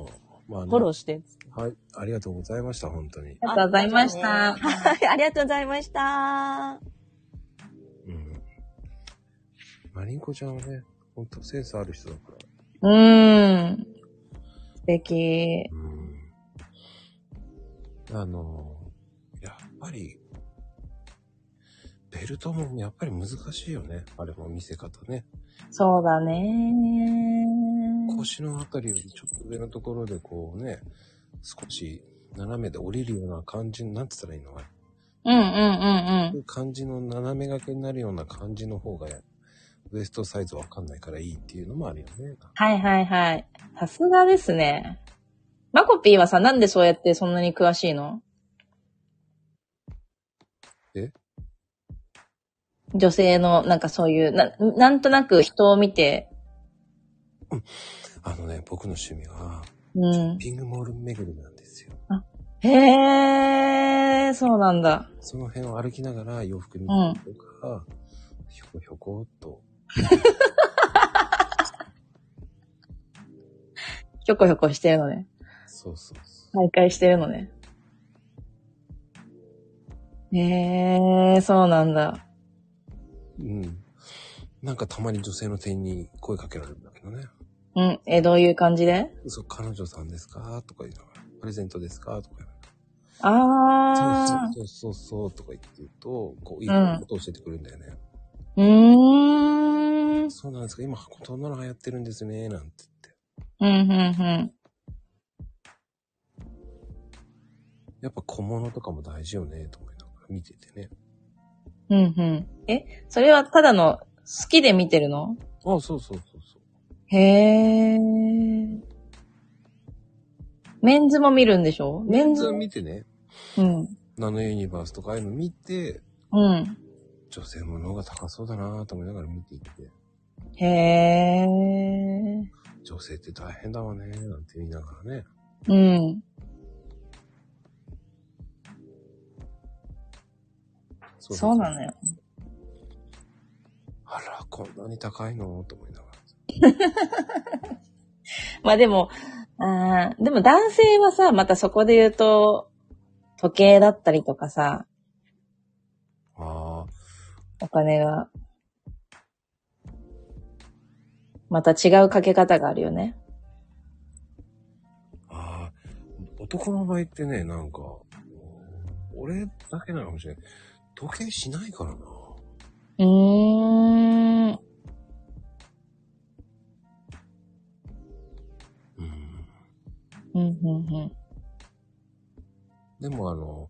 まあねォローして。はい、ありがとうございました、本当に。ありがとうございました。はい、ありがとうございました。うん。マリンコちゃんはね、ほんとセンスある人だから。うーん。素敵。うん。あの、やっぱり、ベルトもやっぱり難しいよね。あれも見せ方ね。そうだね。腰のあたりよりちょっと上のところでこうね、少し斜めで降りるような感じ、なんてたらいいのかな。うんうんうんうん。感じの斜め掛けになるような感じの方が、ウエストサイズわかんないからいいっていうのもあるよね。はいはいはい。さすがですね。マコピーはさ、なんでそうやってそんなに詳しいの？え？女性の、なんかそういう、な、なんとなく人を見て、あのね、僕の趣味が、うん。ピングモール巡りなんですよ。へー、そうなんだ。その辺を歩きながら洋服見たりとか、ひょこひょこっと。[laughs] ひょこひょこしてるのね。そうそうそ徘徊してるのね。へー、そうなんだ。う。うん。なんかたまに女性の店員に声かけられるんだけどね。うん。え、どういう感じで？そう、彼女さんですか？とか言いながら、プレゼントですか？とか言われてあそうそうそうそうとか言って言うと、こう、いいうんことを教えてくるんだよね。ー。うーん。そうなんですか？今、こんなの流行ってるんですね、なんてうん、うん、うん。やっぱ小物とかも大事よね、と思いながら見ててね。うん、うん。え、それはただの好きで見てるの？あ、そうそうそうそう。へー。メンズも見るんでしょ？メンズを見てね、うん。ナノユニバースとかああいうの見て、うん。女性物が高そうだなと思いながら見ていって、へー。女女性って大変だわね、なんて言いながらね。うん。そうなのよ。あら、こんなに高いの？と思いながら。[laughs] まあでも、あーでも男性はさ、またそこで言うと、時計だったりとかさ、あお金が、また違うかけ方があるよね。あ、ああ、男の場合ってね、なんか、俺だけなのかもしれない。時計しないからな。うーん。うん、うん、うん。でもあの、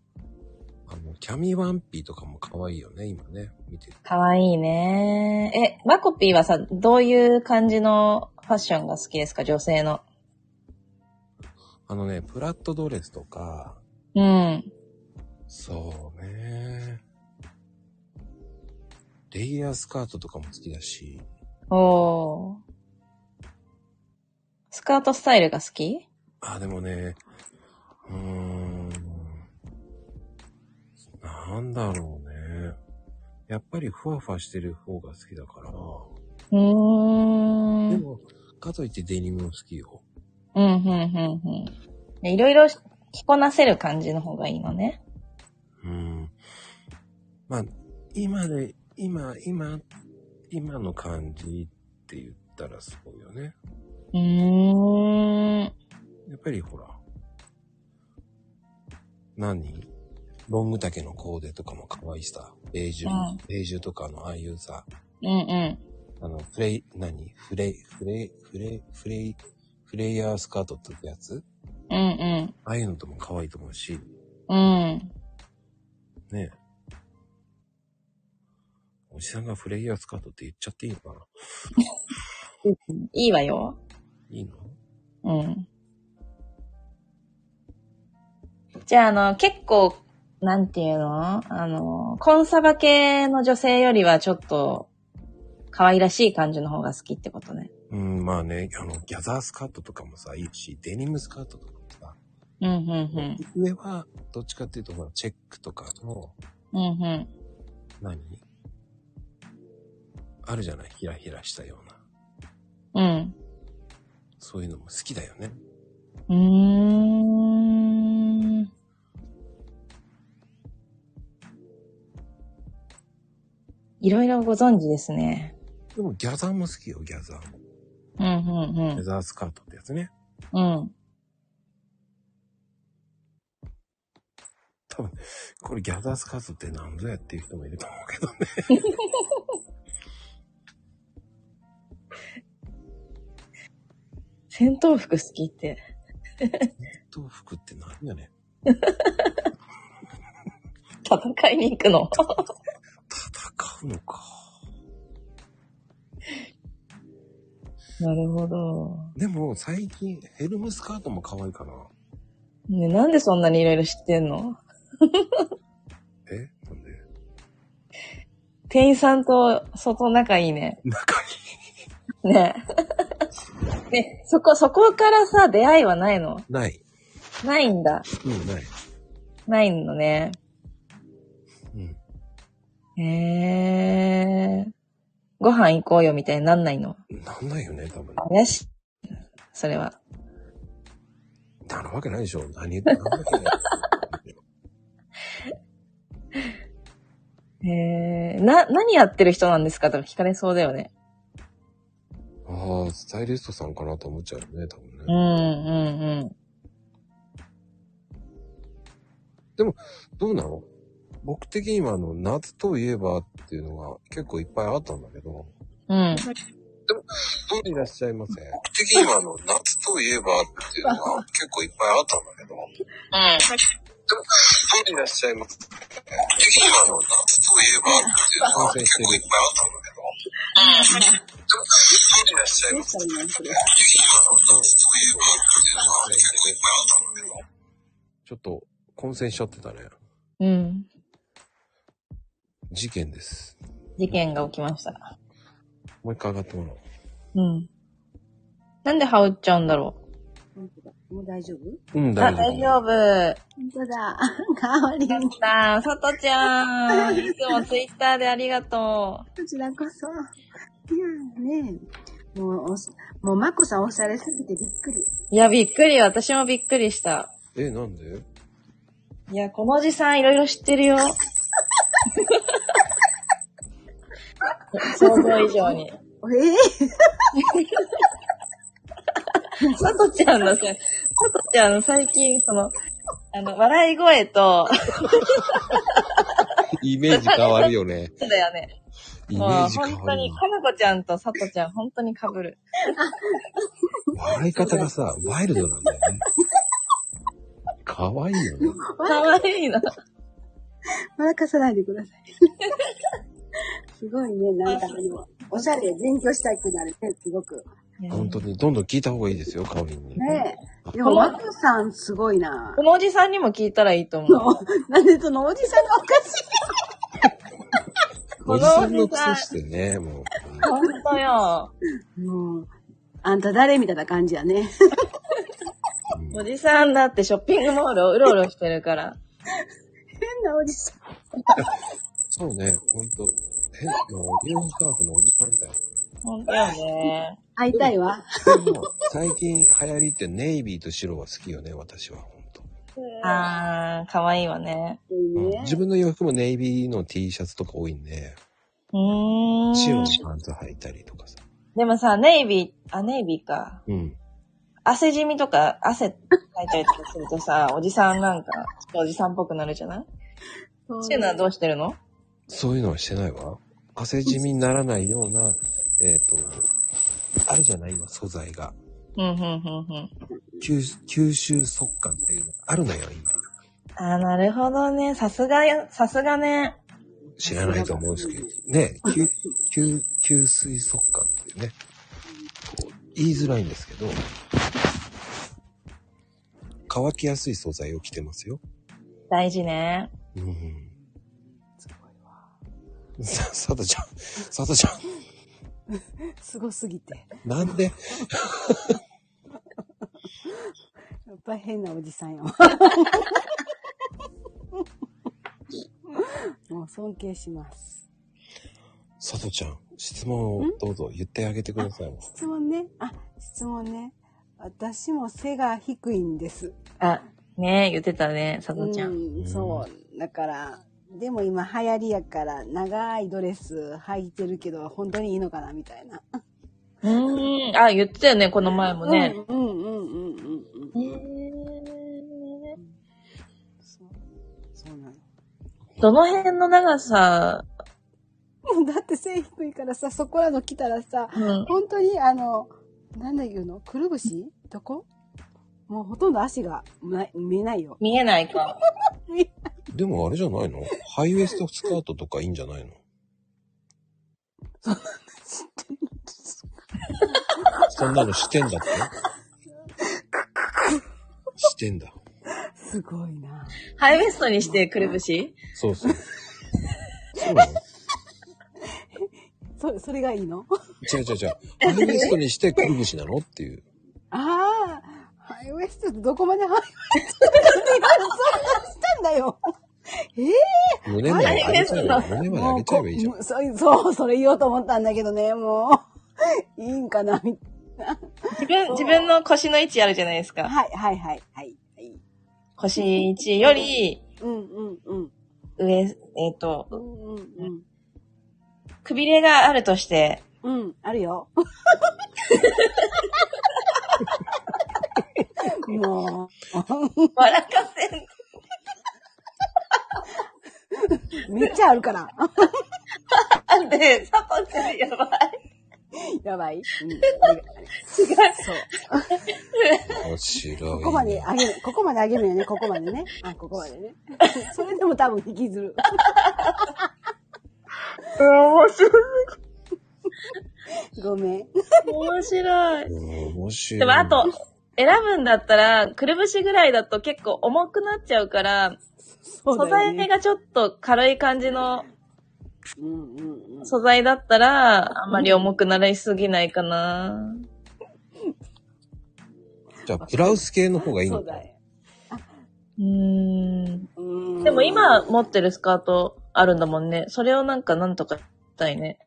あの、キャミワンピーとかも可愛いよね、今ね。見てる。かわいいね。え、マコピーはさ、どういう感じのファッションが好きですか？女性の。あのね、プラットドレスとか、うん。そうね。レイヤースカートとかも好きだし、おー。スカートスタイルが好き？あ、でもね、うーん、なんだろうね。やっぱりふわふわしてる方が好きだから。うーん。でも、かといってデニムも好きよ。うん、うん、うん、うん。いろいろ着こなせる感じの方がいいのね。うん。まあ、今で、今、今、今の感じって言ったらそうよね。うーん。やっぱりほら、何？ロング丈のコーデとかも可愛いさ。ベージュ、うんベージュとかのああいうさ、うん、うん。あの、フレイ、何？フレイ、フレイ、フレイ、フレイ、フレイヤースカートってやつ？うん、うん。ああいうのとも可愛いと思うし、うん。ねおじさんがフレイヤースカートって言っちゃっていいのかな？[laughs] いいわよ。いいの？うん。じゃあ、あの、結構、なんていうの？あの、コンサバ系の女性よりはちょっと、可愛らしい感じの方が好きってことね。うん、まあね、あの、ギャザースカートとかもさ、いいし、デニムスカートとかもさ、うん、うん、上は、どっちかっていうと、ほら、チェックとかの、うん。うん、うん。何？あるじゃない？ひらひらしたような。うん。そういうのも好きだよね。うーん。いろいろご存知ですね。でも、ギャザーも好きよ、ギャザーも。うん、うん、ギャザースカートってやつね。うん。うん。多分、これギャザースカートって何ぞやっていう人もいると思うけどね。[laughs] 戦闘服好きって。豆腐って何やねん。戦いに行くの？戦うのか。なるほど。でも、最近、ヘルムスカートも可愛いかな。ね、なんでそんなにいろいろ知ってんの？え？なんで？店員さんと外仲いいね。仲いね。[laughs] ね、そこ、そこからさ、出会いはないの？い。ない。ないんだ。うん、ない。ないのね。うん。へえ。ご飯行こうよみたいになんないの？なんないよね、多分。怪しい。それは。なるわけないでしょ。何言って、なるわけない。[laughs] へえ。な、何やってる人なんですか？とか聞かれそうだよね。ああ、スタイリストさんかなと思っちゃうよね、多分ね。うん、うん、うん。どうなの？僕的にはあの、夏といえばっていうのが結構いっぱいあったんだけど。うん。どうでいらっしゃいませ？僕的にはあの、夏といえばっていうのが結構いっぱいあったんだけど。うん。どうでいらっしゃいます僕的にはあの、夏といえばっていうのが結構いっぱいあったんだけど。ちょっと、混戦しちゃってたね。うん。事件です。事件が起きました。もう一回上がってもらおう。うん。なんで羽織っちゃうんだろ本当だ。もう大丈夫？うん、う。あ、大丈夫。大丈夫。本当だ。かわりやったー。さとちゃん。いつもツイッターでありがとこちらこそ。いやねえ。もうおし、もうマコさんおしゃれすぎてびっくり。う。いや、びっくり。私もびっくりした。え、なんで？いや、このおじさんいろいろ知ってるよ。[laughs] 想像以上に。えさとちゃんのさ、さとちゃんの最近、その、あの、笑い声と、イメージ変わるよね。[laughs] そうだよね。イメもうージ変本当に。かなこちゃんとさとちゃん、本当に被る。笑い方がさ、ワイルドなんだよね。可愛いよね。かわいいな。笑かさないでください。すごいね、なんかあの、おしゃれ勉強したくなるね、すごく。本当に、どんどん聞いた方がいいですよ、カオリンに。ねえ。でも、マコさんすごいなこ。のおじさんにも聞いたらいいと思う。[laughs] なんでそのおじさんがおかしい。おじさんの癖してね、もう。本当よ。もう、あんた誰みたいな感じやね。[laughs] おじさんだってショッピングモールをうろうろしてるから。変なおじさん。そうね、ほんと。変な、リオンスカーフのおじさんだよ。本当よね。会いたいわ。最近流行りってネイビーと白が好きよね、私は。あー、かわいいわね。いいね。自分の洋服もネイビーの T シャツとか多いんで、うーん。白のパンツ履いたりとかさ。でもさ、ネイビー、あ、ネイビーか。うん。汗じみとか、汗かいたりとかするとさ、[laughs] おじさんなんか、ちょっとおじさんっぽくなるじゃない？そういうのはどうしてるの？そういうのはしてないわ。汗じみにならないような、えっ、と、あるじゃない？今、素材が。うん、うん、うん、うん。吸吸収速乾っていうのがあるのよ、今。あー、なるほどね。さすがや、さすがね。知らないと思うんですけど。ね、吸、吸、吸水速乾っていうね。こう言いづらいんですけど、乾きやすい素材を着てますよ。大事ね。うん。さ、さとちゃん、さとちゃすごすぎて。ん、なんで、やっぱり変なおじさんよ。[laughs] もう尊敬します。さとちゃん、質問をどうぞ言ってあげてください。質問ね？あ、質問ね。私も背が低いんです。あ、ね言ってたね、さとちゃん。うん、そう。だから、でも今流行りやから、長いドレス履いてるけど、本当にいいのかなみたいな。うーん。あ、言ってたよね、この前もね。うんうんうんうんうんそう。そうなの。どの辺の長さ、も [laughs] うだって背低いからさ、そこらの来たらさ、うん。本当にあの、なんだ言うの？くるぶし？どこ？もうほとんど足が見えないよ。見えないか。[laughs] でもあれじゃないの？ハイウエストスカートとかいいんじゃないの？そんなのしてんだって？してんだ。すごいな。ハイウエストにしてくるぶしそうそう。そうなのそ、それがいいの？違う違う違う。ハイウエストにしてくるぶしなのっていう。ああ、ハイウエストってどこまでハイウエストってそんなしたんだよ。胸まで上げちゃえば、胸まで上げちゃえばいいじゃん。そう、それ言おうと思ったんだけどね、もう。いいんかなみ自分、自分の腰の位置あるじゃないですか。はい、はい、はい、はい。はい腰位置よりうん、うん、うん。上、えっ、とう、ん、うん、うん。くびれがあるとして、うん、あるよ。も笑かせん。う、めっちゃあるから。で、サポちゃんやばい。[laughs] やばい。うん、違う。そう。面白い。ここまで上げる。ここまで上げるよね。ここまでね。あ、ここまでね。[laughs] それでも多分引きずる。面白い。ごめん。面白い。うん面白い。でもあと、選ぶんだったら、くるぶしぐらいだと結構重くなっちゃうから、ね材がちょっと軽い感じの。素材だったら、あんまり重くなりすぎないかな。じゃあ、ブラウス系の方がいいのかそうん。うーんでも今持ってるスカートあるんだもんね。それをなんかなんとかしたいね。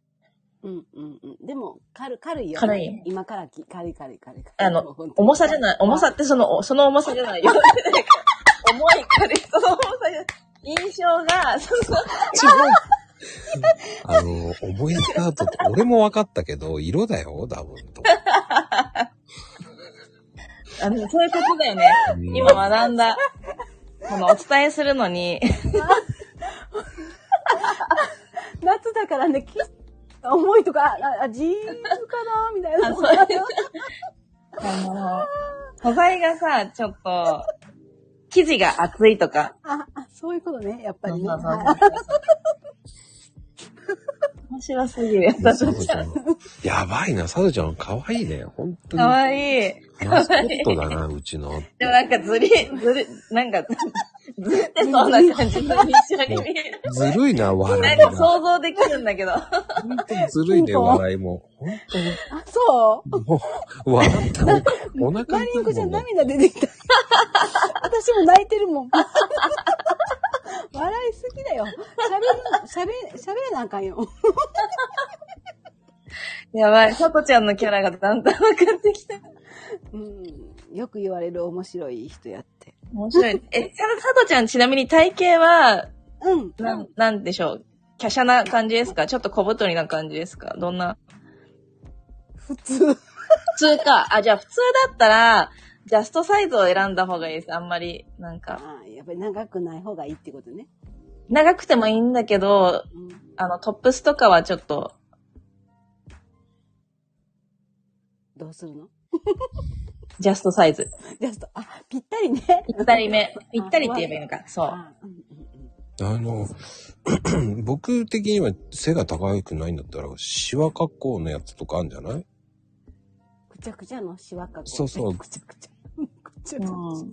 うんうんうん。でも、軽軽いよ。軽い今からき軽い軽い軽い。あの重さじゃない。重さってその、その重さじゃないよ。[laughs] 重い軽い、その重さじゃない。印象が、その、あの、重いスカートって、俺も分かったけど、色だよ、多分と。[laughs] あの、そういうことだよね。うん今学んだ。このお伝えするのに、[laughs] 夏だからね、き重いとか、あ、あ自由かなみたいな。あそうあの、素材がさ、ちょっと、生地が厚いとか。あ、あそういうことね、やっぱりね。そうそうそうはい面白すぎるよ、さサとちゃん。ドちゃん。やばいな、サドちゃん、かわいいね。本当に。かわいい。マスコットだな、うちの。でもなんかずり、ずり、なんか、ずってそうな感じの印象に見える。ずるいな、笑ないんかが。想像できるんだけど。本当にずるいね、笑いも。本当に。あ、そうもう、笑っておお腹マリンコちゃん。涙出てきた。私も泣いてるもん。[laughs] 笑いすぎだよ。喋る、喋、喋らなあかんよ。[laughs] やばい、さとちゃんのキャラがだんだん分かってきた。うん。よく言われる面白い人やって。面白い。え、ささとちゃんちなみに体型は、うん。なん、なんでしょう。華奢な感じですか？ちょっと小太りな感じですか？どんな？普通。普通か。あ、じゃあ普通だったら、ジャストサイズを選んだ方がいいです。あんまり、なんか。あやっぱり長くない方がいいってことね。長くてもいいんだけど、うん。あの、トップスとかはちょっと、どうするの？[laughs] ジャストサイズ。ジャスト、あ、ぴったりね。ぴったりめ。ぴったりって言えばいいのか。そう。あの、[clears throat] 僕的には背が高くないんだったら、シワ格好のやつとかあるんじゃない？くちゃくちゃのシワかそうそうくちゃくちゃ。くちゃくちゃ。うん。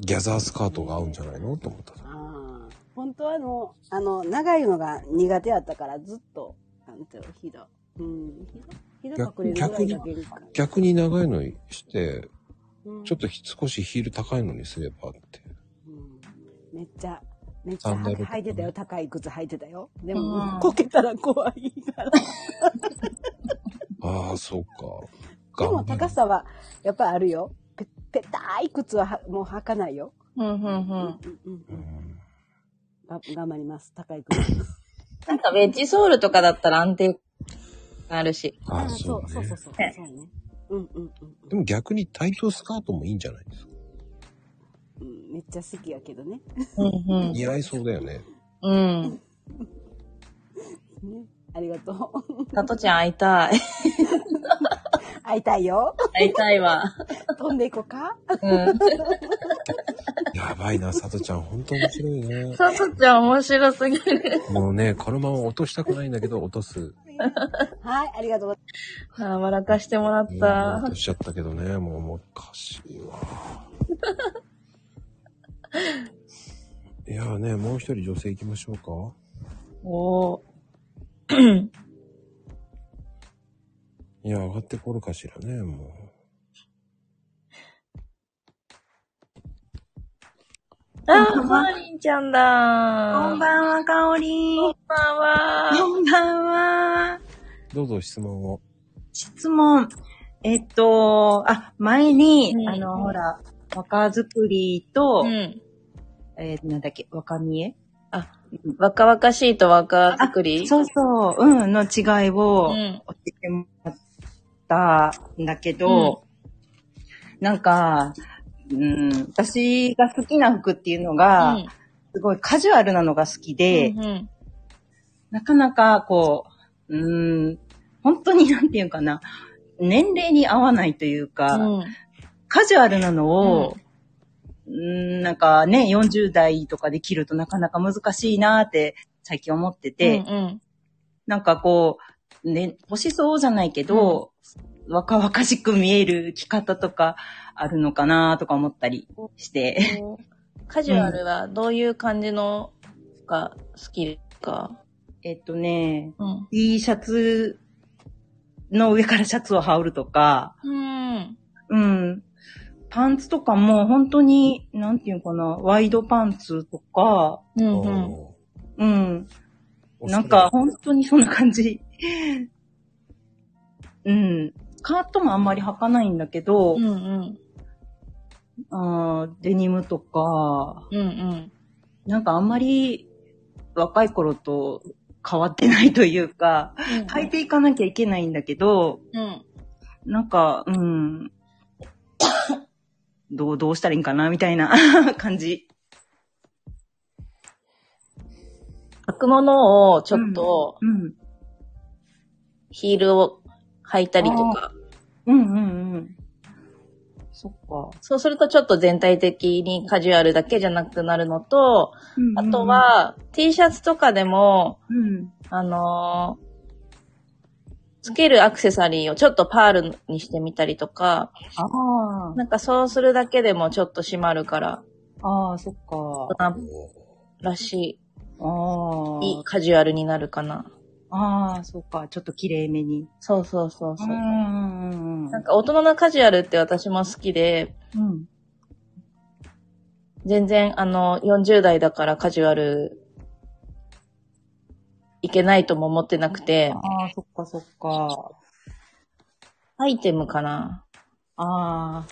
ギャザースカートが合うんじゃないのと思った。ああ。本当はあの、あの、長いのが苦手やったからずっと、なんていうの、ひだ。うん。ひだ、ひだ隠れるぐらいだけるか。逆に長いのにして、うんちょっと少しヒール高いのにすればって。うんめっちゃ、めっちゃサンダルとかね履いてたよ。高い靴履いてたよ。でうんも、こけたら怖いから。ああ、そうか。でも高さは、やっぱあるよ。ぺ、ぺたい靴ははもう履かないよ。うん、うん、うん。うんうんううん。頑張ります。高い靴。[laughs] なんかウェッジソールとかだったら安定あるし。ああ、そそううねそうそう。そう。そうね。うんうんうんでも逆にタイトスカートもいいんじゃないですか？うん。うんめっちゃ好きやけどね。うん、うん。似合いそうだよね。うん。[laughs] ねありがとう。さとちゃん会いたい。会いたいよ。会いたいわ。飛んでいこうかうん。やばいな、さとちゃん、ほんと面白いね。さとちゃん面白すぎる。もうね、このまま落としたくないんだけど、落とす。はい、ありがとうございああ、笑かしてもらっうんた落。としちゃったけどね、もう、もうおかしいわ。[laughs] いやーね、もう一人女性行きましょうか。おー。いや、上がってこるかしらね、もう。あー、マーリンちゃんだこんばんは、かおりこんばんは。こんばんは。どうぞ質問を。質問。えっと、あ、前に、うんあの、ほら、若作りと、うん。えーなんだっけ、若見え若々しいと若作り？そうそう、うん、の違いをうん。教えてもらったんだけど、なんか、うん、私が好きな服っていうのが、うん。すごいカジュアルなのが好きで、うんうん。なかなかこう、うーん、本当になんていうかな、年齢に合わないというか、うん。カジュアルなのを、うーん、なんかね、40代とかで着るとなかなか難しいなって最近思ってて、うんうんなんかこう、ね、星そうじゃないけど、若々しく見える着方とかあるのかなとか思ったりして。カジュアルはどういう感じのが好きですか？えっとね、うん。T シャツの上からシャツを羽織るとか、うん。うん。パンツとかも本当に、なんていうのかな、ワイドパンツとか、うんうん。おうん。ーなんか、本当にそんな感じ。うん。カートもあんまり履かないんだけど、うんうん。あーデニムとか、うんうん。なんかあんまり若い頃と変わってないというか、履いていかなきゃいけないんだけど、うん。なんか、うん。どう、どうしたらいいんかなみたいな [laughs] 感じ。履くものをちょっとうん。ヒールを履いたりとか、うんうんうん。そっか。そうするとちょっと全体的にカジュアルだけじゃなくなるのと、うんあと、は T シャツとかでも、うん。あのーつけるアクセサリーをちょっとパールにしてみたりとか、あなんかそうするだけでもちょっと締まるから、あ、ああ、そっか。大人らしああ。い、いいカジュアルになるかな。ああ、そっか。ちょっと綺麗めに。そうそうそうそう。んうんなんか大人のカジュアルって私も好きで、うん。全然あの40代だからカジュアルいけないとも思ってなくて、ああ、そっかそっか。アイテムかな。ああ、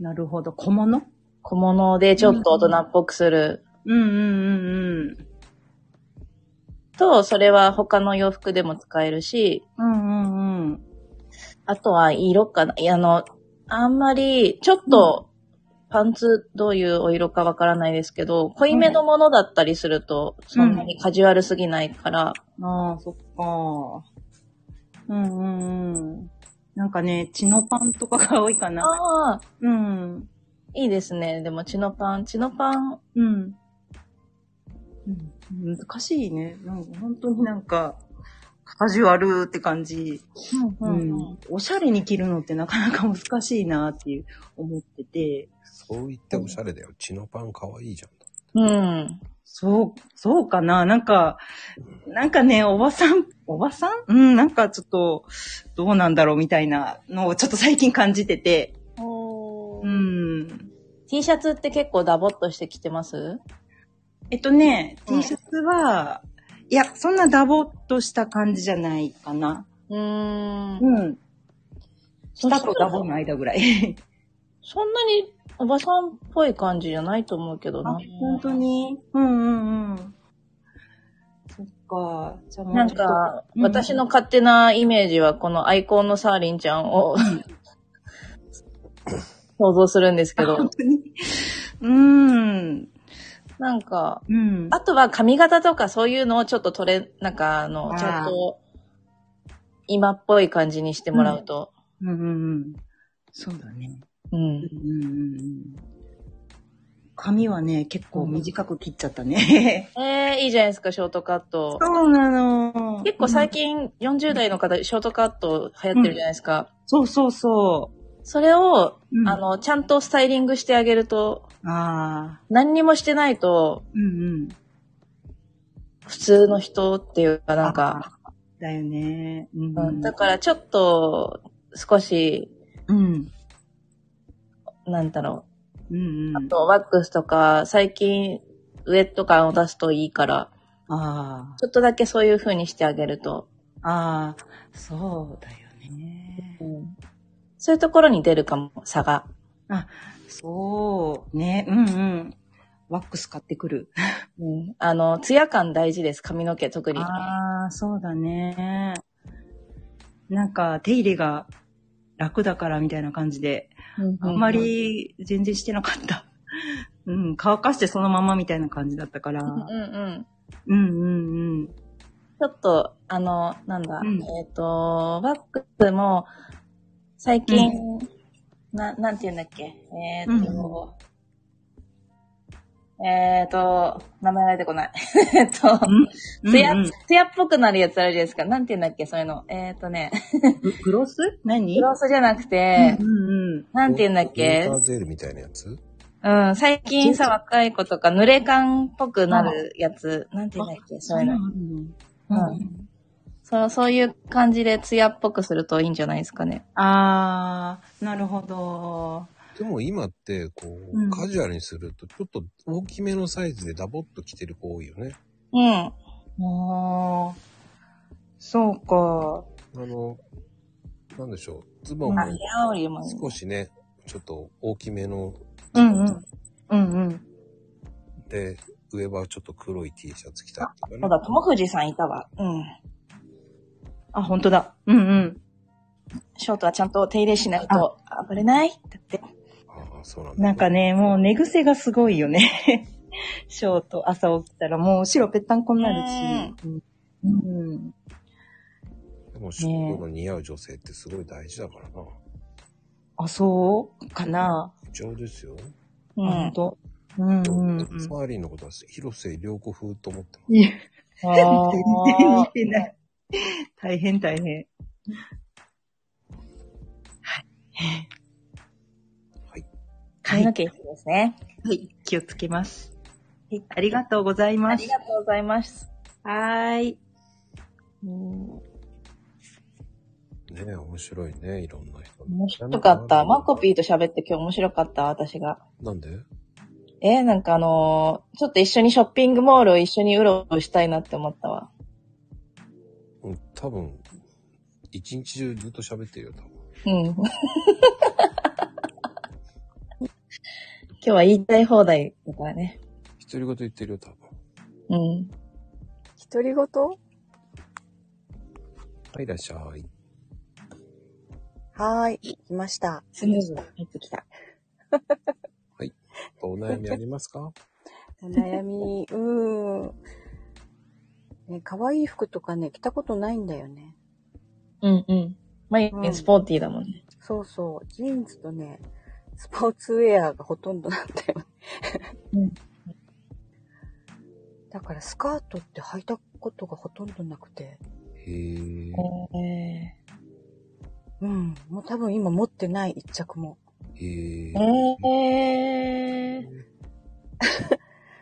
なるほど。小物？小物でちょっと大人っぽくする。うんうんうんうん。と、それは他の洋服でも使えるし、うんうんうん。あとは色かな。いや、あの、あんまり、ちょっと、パンツどういうお色かわからないですけど、濃いめのものだったりすると、そんなにカジュアルすぎないから、ああ、そっか。うんうんうん。なんかね、チノパンとかが多いかな。ああ、うん。いいですね。でも、チノパン、チノパン、うん。うん、難しいね。なんか本当になんか、カジュアルって感じ。ううんん。おしゃれに着るのってなかなか難しいなっていう思ってて。そう言っておしゃれだよ。チノパンかわいいじゃん。うん。そう、そうかななんか、なんかね、おばさん、おばさん？うん、なんかちょっと、どうなんだろうみたいなのをちょっと最近感じてて。うん。T シャツって結構ダボっとして着てます？えっとね、うん T シャツは、いや、そんなダボっとした感じじゃないかな。うーん。うん。下とダボの間ぐらい。そんなにおばさんっぽい感じじゃないと思うけどあな。、本当に？うんうんうん。そっか。じゃなんか、うん私の勝手なイメージは、このアイコンのサーリンちゃんを想像するんですけど本、当に？うーん。なんか、うん。あとは髪型とかそういうのをちょっと取れ、なんかあの、ちゃんと今っぽい感じにしてもらうと。うんうんうん。そうだね。うん。うんうんうん。髪はね、結構短く切っちゃったね。えー、いいじゃないですか、ショートカット。そうなの。結構最近40代の方、ショートカット流行ってるじゃないですか。そうそうそそれを、う。うん、あの、ちゃんとスタイリングしてあげると、ああ。何にもしてないと、うんうん。普通の人っていうかなんか、あ。だよね。うん、うんだからちょっと、少し、うん。なんだろうんうん。う。あと、ワックスとか、最近、ウェット感を出すといいから、あちょっとだけそういう風にしてあげると、あ。ああ。そうだよね。そういうところに出るかも、差が。そう。ね。うんうん。ワックス買ってくる。うん、あの、ツヤ感大事です、髪の毛特に。ああ、そうだね。なんか、手入れが楽だからみたいな感じで、あんま、り全然してなかった。[laughs] うん、乾かしてそのままみたいな感じだったから。うんうんうん。うんうんうん。ちょっと、あの、なんだ、うんえっ、と、ワックスも、最近、な、なんて言うんだっけ？えっ、と、えっ、と、名前が出てこない。[laughs] えっと、ツヤ、うんうんツヤっぽくなるやつあるじゃないですか。なんて言うんだっけそういうの。えっ、とね、ググロス何？グロスじゃなくて、うんうんなんて言うんだっウォけーターゼルみたいなやつ？うん、最近さ、若い子とか、濡れ感っぽくなるやつ、なんて言うんだっけそういうの。うんうんそう、そういう感じでツヤっぽくするといいんじゃないですかね。あー、なるほど。でも今って、こう、うんカジュアルにすると、ちょっと大きめのサイズでダボっと着てる子多いよね。うん。ああ。そうか。あの、なんでしょう。ズボンも。少しね、ちょっと大きめの、うんうん。うんうん。で、上はちょっと黒い T シャツ着たりとかねそう。だ、友藤さんいたわ。うん。あ、本当だ。うんうん。ショートはちゃんと手入れしないと暴れないだって。そうなんだ、なんか。ね、もう寝癖がすごいよね。[laughs] ショート、朝起きたらもう白ぺったんこになるし。うん。うん。でも、ショートの似合う女性ってすごい大事だからな。あ、そうかな。貴重ですよ。本ん。当。うんうんうん。ファーリーのことは広瀬良子風と思ってます。いやあ全然似ーてない。大変大変。はい。髪の毛一緒ですね。はい。気をつけますはい。ありがとうございあますり。がとうございます。はーい。うんねえ、面白いね、いろんな人。面白かった。マコピーと喋って今日面白かった、私が。なんで？えーなんかあのーちょっと一緒にショッピングモールを一緒にうろうろしたいなって思ったわ。うん、多分、一日中ずっと喋ってるよ、多分。うん。日は言いたい放題だからね。独り言言ってるよ、多分。うん。独り言はい、いらっしゃい。はーい、来ました。スムーズ入ってきた。お悩みありますか？[laughs] お悩み、うーん。ね、可愛い服とかね、着たことないんだよね。うんうん。まゆうんスポーティーだもんね。そうそう。ジーンズとね、スポーツウェアがほとんどなんだよね。うんだからスカートって履いたことがほとんどなくて。へえ。えうん。もう多分今持ってない一着も。へえー。。えー。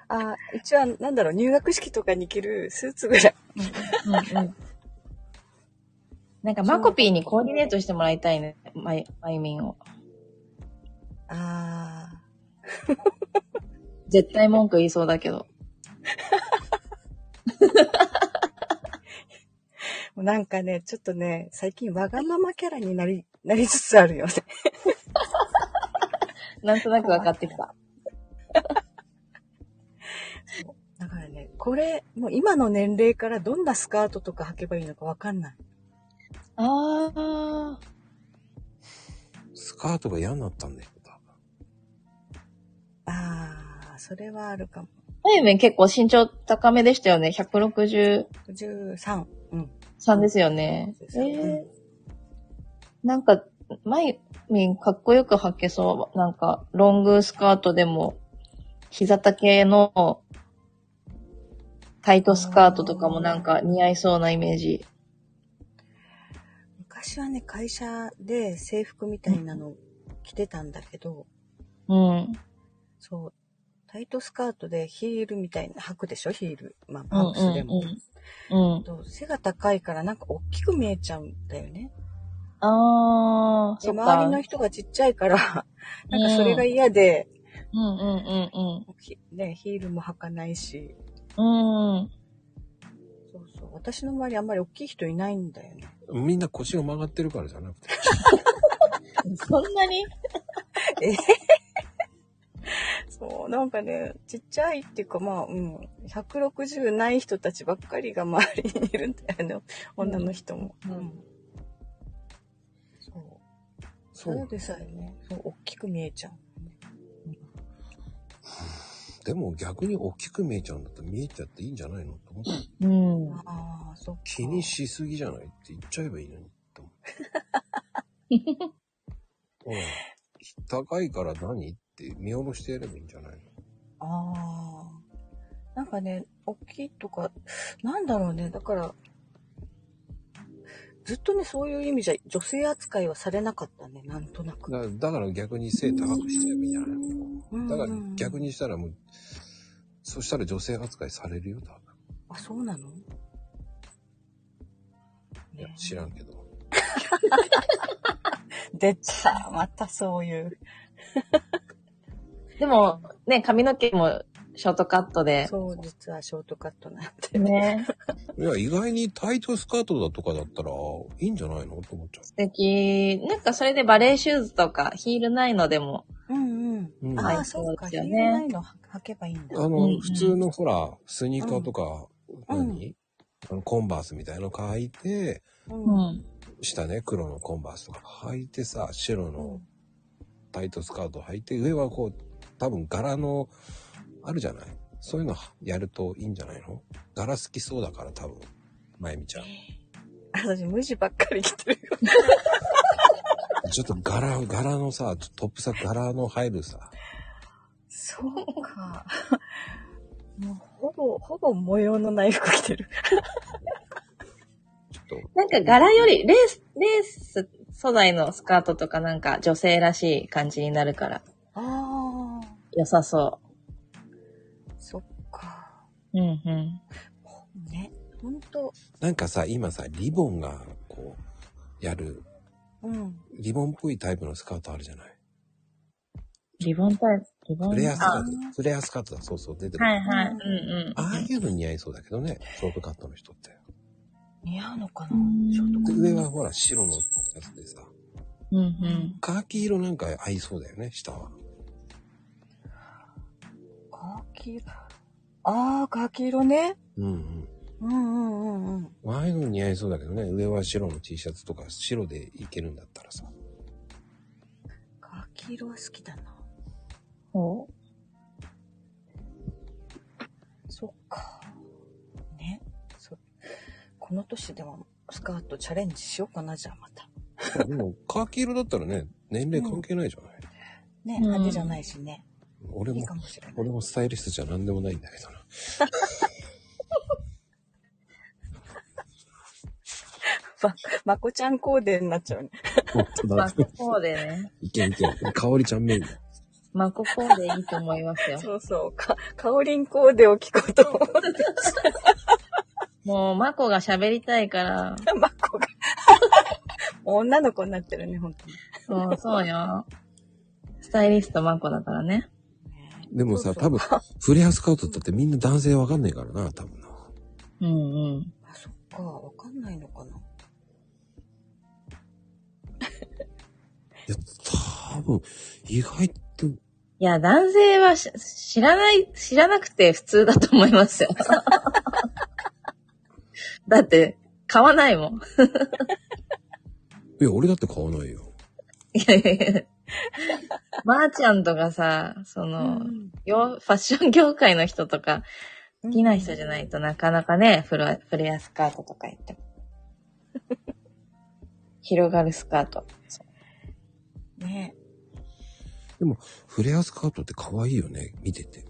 あー一応なんだろう、入学式とかに着るスーツぐらい。うんうん。なんかマコピーにコーディネートしてもらいたいね。まゆ、まゆみんを。あ絶対文句言いそうだけど。ー。なんかね、ちょっとね、最近わがままキャラになり、なりつつあるよね。なんとなく分かってきた。だからね、これ、もう今の年齢からどんなスカートとか履けばいいのかわかんない。あー。スカートが嫌になったんだよ、多ああ、それはあるかも。まゆみん結構身長高めでしたよね。163 13。うん。ですよね。えうんー。なんか、まゆみんかっこよく履けそう。なんか、ロングスカートでも、膝丈のタイトスカートとかもなんか似合いそうなイメージ。昔はね、会社で制服みたいなの着てたんだけど、うん。そう、タイトスカートでヒールみたいな、履くでしょ？ヒール。まあ、うんパンプスでも。うん。うん。と背が高いからなんか大きく見えちゃうんだよね。あー、でそっか。周りの人がちっちゃいから、[laughs] なんかそれが嫌で、うんうんうんひね、ヒールも履かないし、うん。うん。そうそう。私の周りあんまり大きい人いないんだよね。分。みんな腰が曲がってるからじゃなくて。[laughs] そんなに？[laughs] え？[laughs] そう、なんかね、ちっちゃいっていうかまあ、うん、160ない人たちばっかりが周りにいるんだよね。女の人も。うん。そう。そそううでさえね、そう、大きく見えちゃう。でも逆に大きく見えちゃうんだったら見えちゃっていいんじゃないのと思って。うん。ああ、そっか。気にしすぎじゃないって言っちゃえばいいのに。と思って [laughs] 高いから何？って見下ろしてやればいいんじゃないの？ああ。なんかね、大きいとか、なんだろうね、だから、ずっとね、そういう意味じゃ女性扱いはされなかったね、なんとなく。だだから逆に背高くしちゃえばいいんじゃないの？だから逆に。にしたらもう、そしたら女性扱いされるよ、多分。あ、そうなの？いや、知らんけど。[laughs] 出た。またそういう。でも、ね、髪の毛もショートカットで。そう、実はショートカットなんで。ね。いや、意外にタイトスカートだとかだったら、いいんじゃないの？と思っちゃ素敵。なんかそれでバレーシューズとかヒールないのでも。うんうん。うんああ、はいそうか。そうですよねヒールないの履けばいいんだ。う。あの、うん普通のほら、スニーカーとか、うん何？あの、コンバースみたいなの履いて、うんうん。下ね、黒のコンバースとか履いてさ、白のタイトスカート履いて、上はこう、多分柄の、あるじゃない？そういうのやるといいんじゃないの？柄好きそうだから多分、まゆみちゃん。私、無地ばっかり着てるよ。[laughs] ちょっと柄、柄のさ、トップさ、柄の入るさ、そうか。もう、ほぼ、ほぼ模様のない服着てる。ちょっと、なんか柄より、レース、レース素材のスカートとかなんか女性らしい感じになるからああ、良さそそっか。う。うんうん。ね。ほんと、なんかさ、今さ、リボンが、こう、やる、うん。リボンっぽいタイプのスカートあるじゃない？リボンタイプ、リボン？フレアスカあート、フレアスカートだ、そうそう、出てる。はいはい。うんうん。ああいうの似合いそうだけどね、ショートカットの人って。似合うのかな？ショートカット。で上はほら、白のやつでさ、うんうん。カーキ色なんか合いそうだよね、下は。カーキ色。ああ、カーキ色ね。うんうん。うんうんうんうん。ああいうの似合いそうだけどね、上は白の T シャツとか白でいけるんだったらさ。カーキ色は好きだな。お？そっか。ね。そこの年でもスカートチャレンジしようかな、じゃあまた。でも、カーキ色だったらね、年齢関係ないじゃない、ね、うん派手じゃないしね。俺もいいか、もしれない。俺もスタイリストじゃ何でもないんだけどな。[laughs] ま、まこちゃんコーデになっちゃうね。本当だマ。ココーデね。いけんいけん。かおりちゃんメインだ。マココーデいいと思いますよ。そうそう。か、かおりんコーデを聞こうと思ってもう、マコが喋りたいから。た。[laughs] まこが。女の子になってるね、本当に。そう、そうよ。スタイリストマコだからね。でもさ、そうそう多分、フレアスカートだってみんな男性わかんないからな、多分な。うんうん。あ、そっか。わかんないのかな。いや、多分、意外と、いや、男性はし知らない、知らなくて普通だと思いますよ。[laughs] だって、買わないもん。いや、俺だって買わないよ。いやいやいや。まーちゃんとかさ、その、よファッション業界の人とか、好きな人じゃないとなかなかね、フレフレアスカートとか言っても。[laughs] 広がるスカート。ねフレアスカートって可愛いよね、見てて。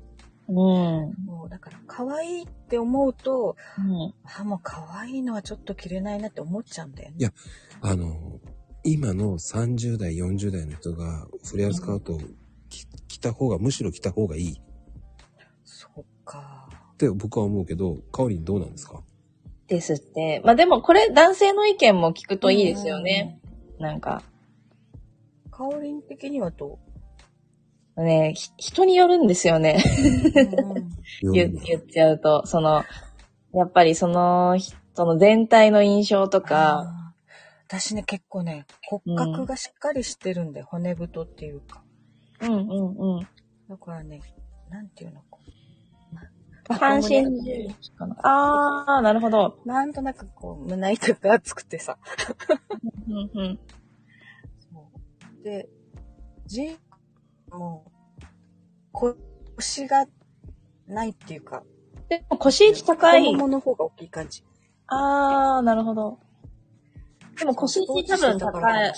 うん。もう、だから、可愛いって思うと、うん。あ、もう可愛いのはちょっと着れないなって思っちゃうんだよね。いやあの、今の30代、40代の人がフレアスカートを着着た方が、むしろ着た方がいいっそっか。て僕は思うけど、かおりんどうなんですか？ですって。まあでもこれ男性の意見も聞くといいですよね。なんか、かおりん的にはどね、ひ人によるんですよね。う、言言っちゃうと、その、やっぱりその人の全体の印象とか、私ね、結構ね、骨格がしっかりしてるんで、骨太っていうか。うんうんうん。だからね、なんていうのこ半身重視かな。あー、なるほど。う。なんとなくこう、胸板が厚くてさ。うんうん。そうで、G もう、腰がないっていうか、でも腰高い太。ももの方が大きい感じ。あー、なるほほど。でも腰位置多分高い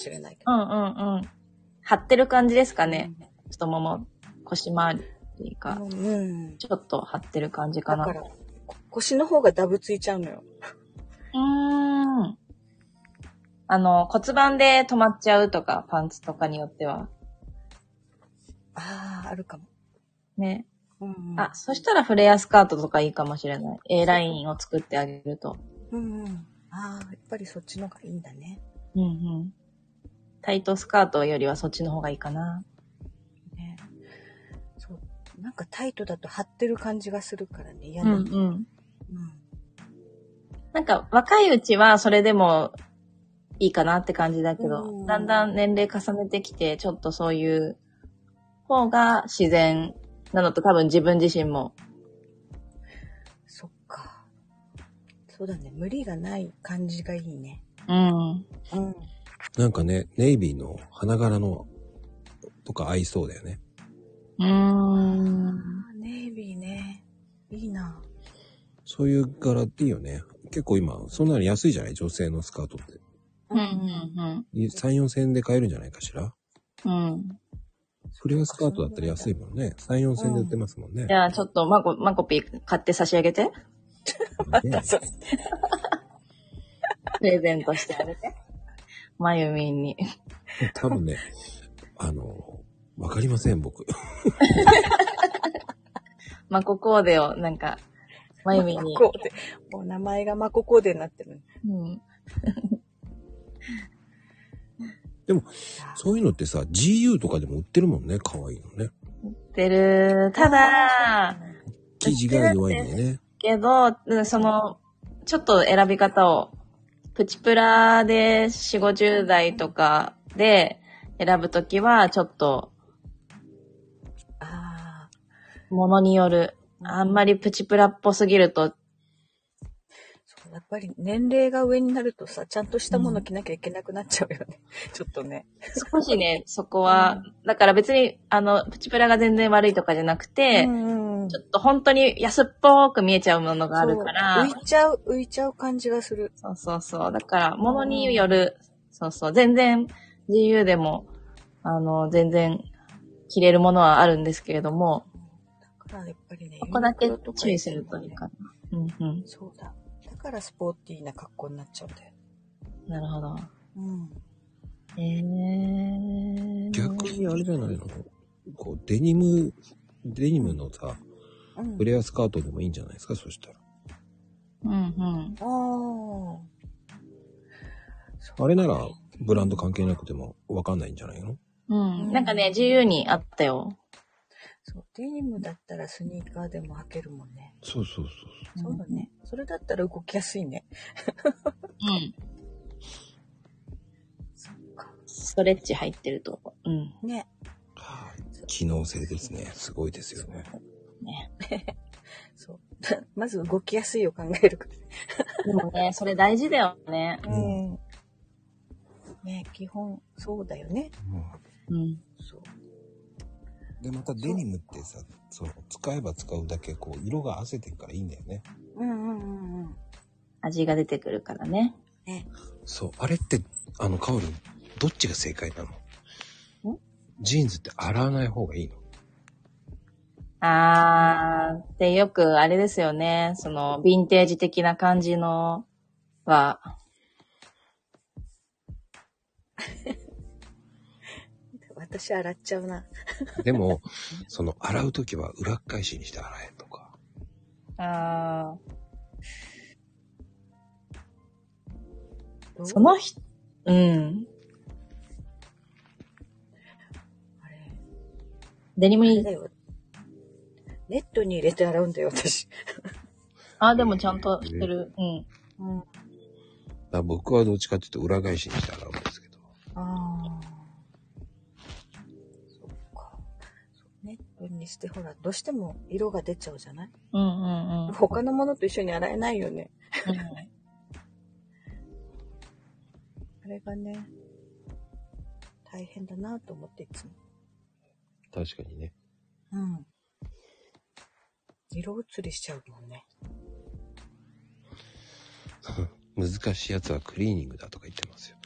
うんうんうん。張ってる感じですかね。太もも、腰回りっていうか、ど。うん。ちょっと張ってる感じかな。だから、こ腰の方がダブついちゃうのよ。うーん。あの、骨盤で止まっちゃうとか、パンツとかによっては。ああ、あるかも。ね。うん、うん。あ、そしたらフレアスカートとかいいかもしれない。A ラインを作ってあげると。うんうん。ああ、やっぱりそっちの方がいいんだね。うんうん。タイトスカートよりはそっちの方がいいかな。なんかタイトだと張ってる感じがするからね、嫌うなんの。うん。なんか若いうちはそれでもいいかなって感じだけど、うんだんだん年齢重ねてきて、ちょっとそういう方が自然なのと多分自分自身も。そっか。そうだね、無理がない感じがいいね。うん。うん。なんかね、ネイビーの花柄のとか合いそうだよね。うーん。ネイビーね。いいな。そういう柄っていいよね。結構今、そんなに安いじゃない？女性のスカートって。うんうん3、4千円で買えるんじゃないかしら？うん。うん。フレアスカートだったら安いもんね。3、4千円で売ってますもんね。じゃあちょっとマコ、マコピー買って差し上げて。ね [laughs] [laughs] プレゼントしてあげて。まゆみんに。[laughs] 多分ね、あの、わかりません、僕。マココーデをなんか、まゆみんに。コーデ。もう名前がマココーデになってる。うん。でも、そういうのってさ、GU とかでも売ってるもんね。可愛いのね。てる。ただ、生地が弱いんでね。けど、うんその、ちょっと選び方を、プチプラで4、50代とかで選ぶときは、ちょっと、ものによる。あんまりプチプラっぽすぎると、やっぱり年齢が上になるとさ、ちゃんとしたもの着なきゃいけなくなっちゃうよね。[laughs] ちょっとね。少しね、そこは、だから別に、あの、プチプラが全然悪いとかじゃなくて、ちょっと本当に安っぽく見えちゃうものがあるから、浮いちゃう、浮いちゃう感じがする。そうそうそう。だから、ものによる、そうそう。全然、自由でも、あの、全然、着れるものはあるんですけれども、だからやっぱりね、ここだけ注意するといいかな。うんうん。そうだ。だからスポーティーな格好になっちゃうんだよ。なるほど。うん。えー。逆にあれじゃないの？こう、デニム、デニムのさ、うんフレアスカートでもいいんじゃないですか、そしたら。うんうん。ああれなら、ブランド関係なくてもわかんないんじゃないの？うん。なんかね、自由にあったよ。そう、デニムだったらスニーカーでも履けるもんね。そうそうそうそうだね。それだったら動きやすいね。うん。[laughs] ストレッチ入ってると。うん。ね。機能性ですね。すごいですよね。そう。まず動きやすいを考えるから。[laughs] でもね、それ大事だよね。うん。ね、基本、そうだよね。うん。そう。で、またデニムってさ、その、使えば使うだけ、こう、色が汗てるからいいんだよね。うんうんうんうん。味が出てくるからね。ね。そう、あれって、あの、カオル、どっちが正解なの？ジーンズって洗わない方がいいの？あー、で、よくあれですよね。その、ヴィンテージ的な感じのは、[laughs] 私洗っちゃうな。[laughs] でも、その、洗うときは裏っ返しにして洗えとか。あー、その人、うん。デニムに。ネットに入れて洗うんだよ、私。あ、でもちゃんとしてる。うん。うん。だ僕はどっちかっていうと裏返しにして洗うんですけど。ああ。そっか。そうネットにしてほら、どうしても色が出ちゃうじゃない？うんうんうん。他のものと一緒に洗えないよね。あれがね、大変だなと思っていつも。確かにね。うん。色移りしちゃうもんね。[laughs] 難しいやつはクリーニングだとか言ってますよ。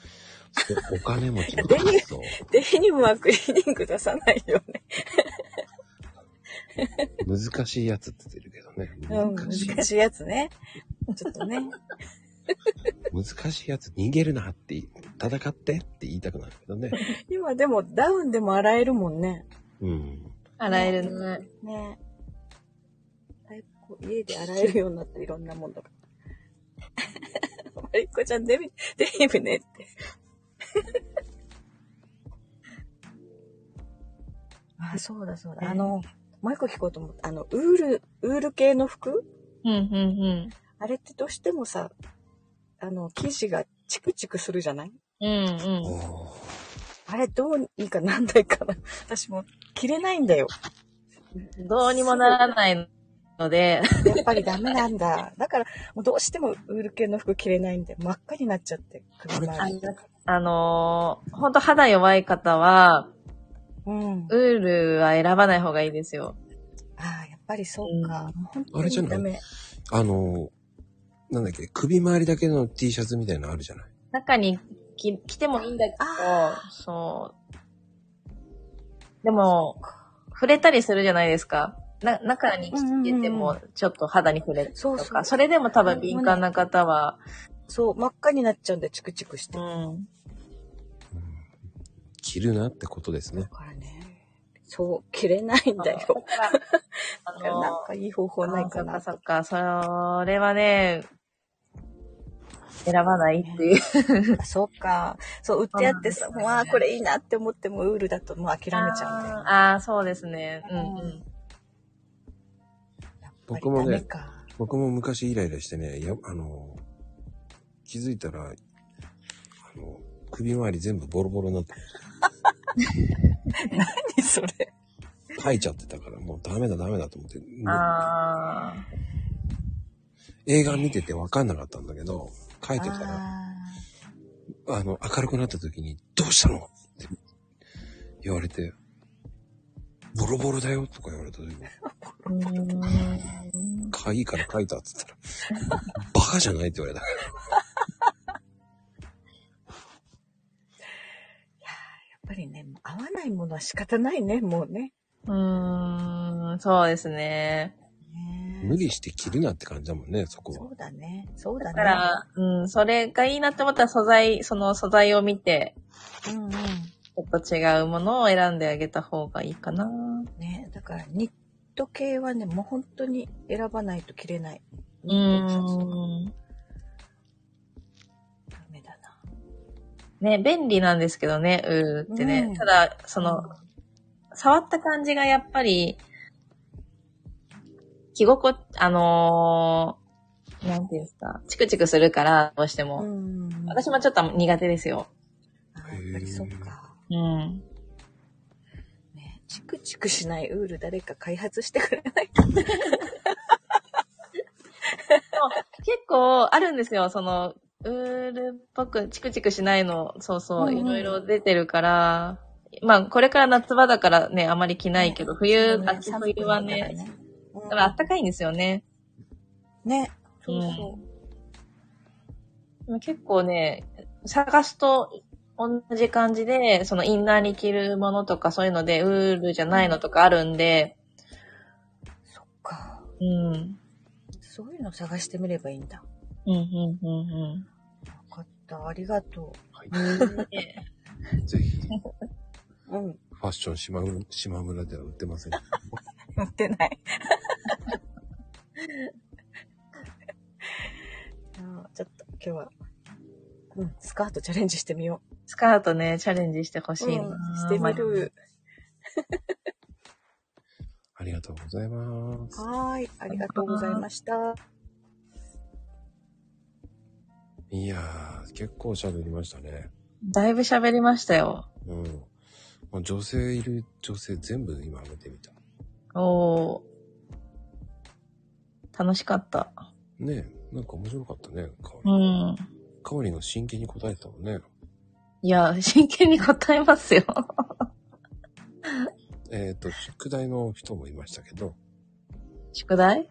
お金持ちのデニ。[laughs] デニムはクリーニング出さないよね。[laughs] 難しいやつって言ってるけどね。うん、難しいやつね。ちょっとね。難しいやつ逃げるなって、戦ってって言いたくなるけどね。今でもダウンでも洗えるもんね。うん。洗えるね。ねこう家で洗えるようになっていろんなもんだから。マリコちゃんデビ、デニムねって。[laughs] あ、そうだそうだ。あの、もう一個聞こうと思った。あの、ウール、ウール系の服？うん、うん、あれってどうしてもさ、あの、生地がチクチクするじゃない？うん。うん、うん。あれどうにかなんないかな。私も着れないんだよ。どうにもならないので、やっぱりダメなんだ。[laughs] だから、もうどうしてもウール系の服着れないんで、真っ赤になっちゃって、首周り。あのー、ほんと肌弱い方は、うん。ウールは選ばない方がいいですよ。ああ、やっぱりそうか。もう本当あれじゃない？にダメ。あの、なんだっけ、首周りだけの T シャツみたいなのあるじゃない？中に着着てもいいんだけど、そう。でも、触れたりするじゃないですか。な、中に着てても、ちょっと肌に触れるとか、それでも多分敏感な方は、そう、真っ赤になっちゃうんで、チクチクして。うん。着るなってことですね。そう、着れないんだよ。あなんかいい方法ないかな。そっかそっか、それはね、選ばないっていう。あそうか。そう、売ってあってさ、もう、ああ、これいいなって思っても、ウールだともう諦めちゃうんだよ。ああ、そうですね。うんうん。僕もね、僕も昔イライラしてね、や、あの、気づいたら、あの、首周り全部ボロボロになって [laughs] 何それ。書いちゃってたから、もうダメだダメだと思って。映画見てて分かんなかったんだけど、書いてたら、あの、明るくなった時に、どうしたのって言われて、ボロボロだよとか言われた時に、かいいから書いたっつったら、バカじゃないって言われた。やっぱりね、合わないものは仕方ないね、もうね。うーん、そうですね。無理して着るなって感じだもんね、そこは。そうだね。そうだね。だから、うん、それがいいなって思ったら素材、その素材を見て、うんうん。ちょっと違うものを選んであげた方がいいかな。ね、だからニット系はね、もう本当に選ばないと着れない。うーん。ね、便利なんですけどね、うーってね。うんただ、その、触った感じがやっぱり、着心地、あのー、なんていうんですか、チクチクするから、どうしても。私もちょっと苦手ですよ。やっぱりそうか。うん。チクチクしないウール誰か開発してくれない結構あるんですよ、その、ウールっぽくチクチクしないの、そうそう、うんうんいろいろ出てるから、まあ、これから夏場だからね、あまり着ないけど、冬、ね秋冬はね、だからあったかいんですよね。ね。そうそう。結構ね、探すと同じ感じで、そのインナーに着るものとかそういうので、ウールじゃないのとかあるんで、そっか。うん。そういうの探してみればいいんだ。うん、うん、うん、うん。わかった。ありがと [laughs] ぜひ、う。うん。ファッション島村島村では売ってません。[laughs] 売ってない。[laughs] ちょっと今日は、うん、スカートチャレンジしてみよスカートね、チャレンジしてほしう。いな、うん、してみる。[laughs] ありがとうございます。はーい。ありがとうございました。いやー、結構喋りましたね。だいぶ喋りましたよ。うん。まあ女性いる女性全部今見てみた。おー。楽しかった。ねえ、なんか面白かったね、かおうり。ん。かおりが真剣に答えてたもんね。いや、真剣に答えますよ。[laughs] えっ、と、宿題の人もいましたけど、宿題？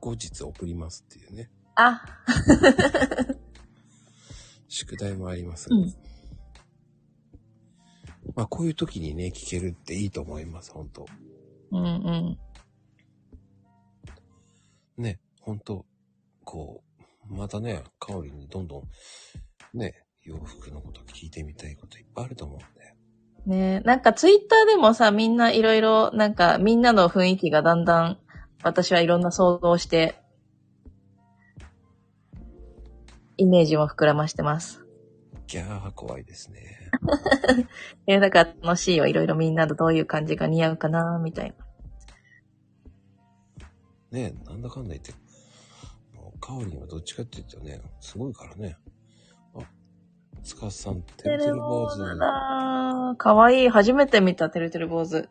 後日送りますっていうね。あ、宿題もあります。うんまあ、こういう時にね、聞けるっていいと思います、本当うんうん。ね、本当こう、またね、かおりにどんどん、ね、洋服のこと聞いてみたいこといっぱいあると思うんで。ねなんかツイッターでもさ、みんないろいろ、なんかみんなの雰囲気がだんだん、私はいろんな想像をして、イメージを膨らましてます。ギャー怖いですね。[laughs] え、だから楽しいよ。いろいろみんなとどういう感じが似合うかな、みたいな。ねえ、なんだかんだ言って、もうカオリンはどっちかって言うとね、すごいからね。あ、スカさん、てるてる坊主。あー、かわいい。初めて見た、てるてる坊主。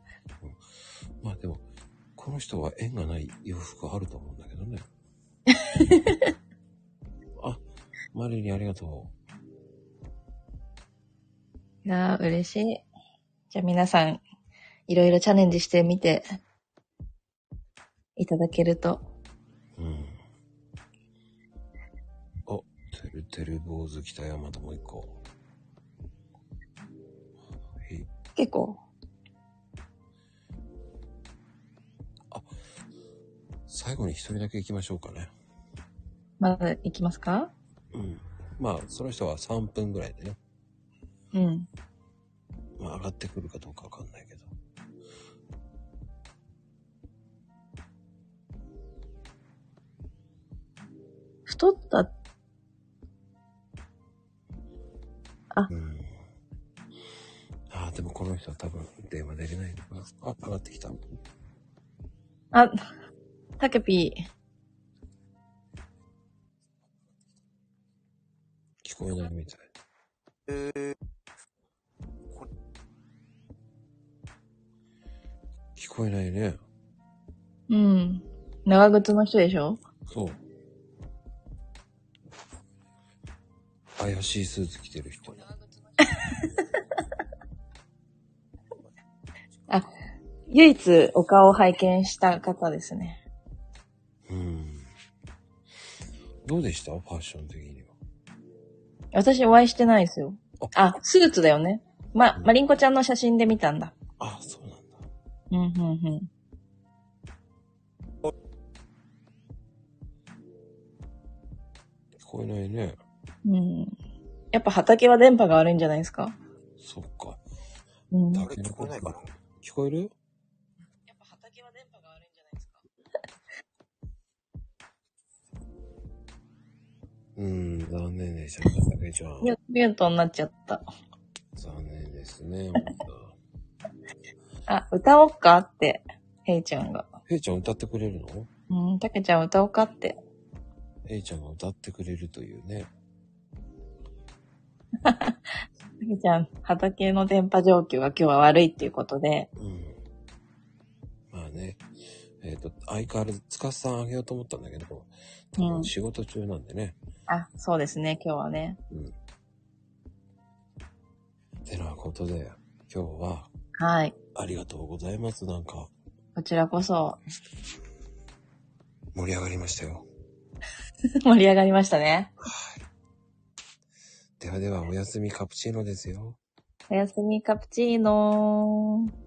まあでも、この人は縁がない洋服あると思うんだけどね。[laughs] あ、マリリンありがといやー、嬉しい。じゃあ皆さん、いろいろチャレンジしてみて、いただけると。う。うん。あ、てるてる坊主北山ともう一個。はい。結構？最後に一人だけ行きましょうかね。まだ行きますか？うん。まあ、その人は3分ぐらいでね。うん。まあ、上がってくるかどうかわかんないけど。太った、うん。ああ、でもこの人は多分電話出れないのかな。あ、上がってきた。あ、たけぴ聞こえないみたい。聞こえないね。ー。うん。長靴の人でしょ？そう。怪しいスーツ着てる人。[laughs] あ、唯一お顔を拝見した方ですね。うん。どうでした？ファッション的には。私お会いしてないですよ。あ、スーツだよね。ま、まりんこちゃんの写真で見たんだ。あ、そうなんだ。うん、うん、うん。聞こえないね。うん。やっぱ畑は電波が悪いんじゃないですか？そっか。うん。誰聞こえないかな？聞こえる？うん、残念でしたね、たけちゃん。ミュミュートになっちゃった。残念ですね、[laughs] あ、歌おっか？って、ヘイちゃんが。ヘイちゃん歌ってくれるの？うん、たけちゃん歌おうか？って。ヘイちゃんが歌ってくれるというね。たけちゃん、畑の電波状況が今日は悪いっていうことで、まあね、えっ、と、相変わらず、つかさんあげようと思ったんだけど、多分仕事中なんでね。あ、そうですね、今日はね。てなことで、今日は、はい。ありがとうございます。なんか、こちらこそ、盛り上がりましたよ。[laughs] 盛り上がりましたね。ではでは、おやすみカプチーノですよ。おやすみカプチーノー。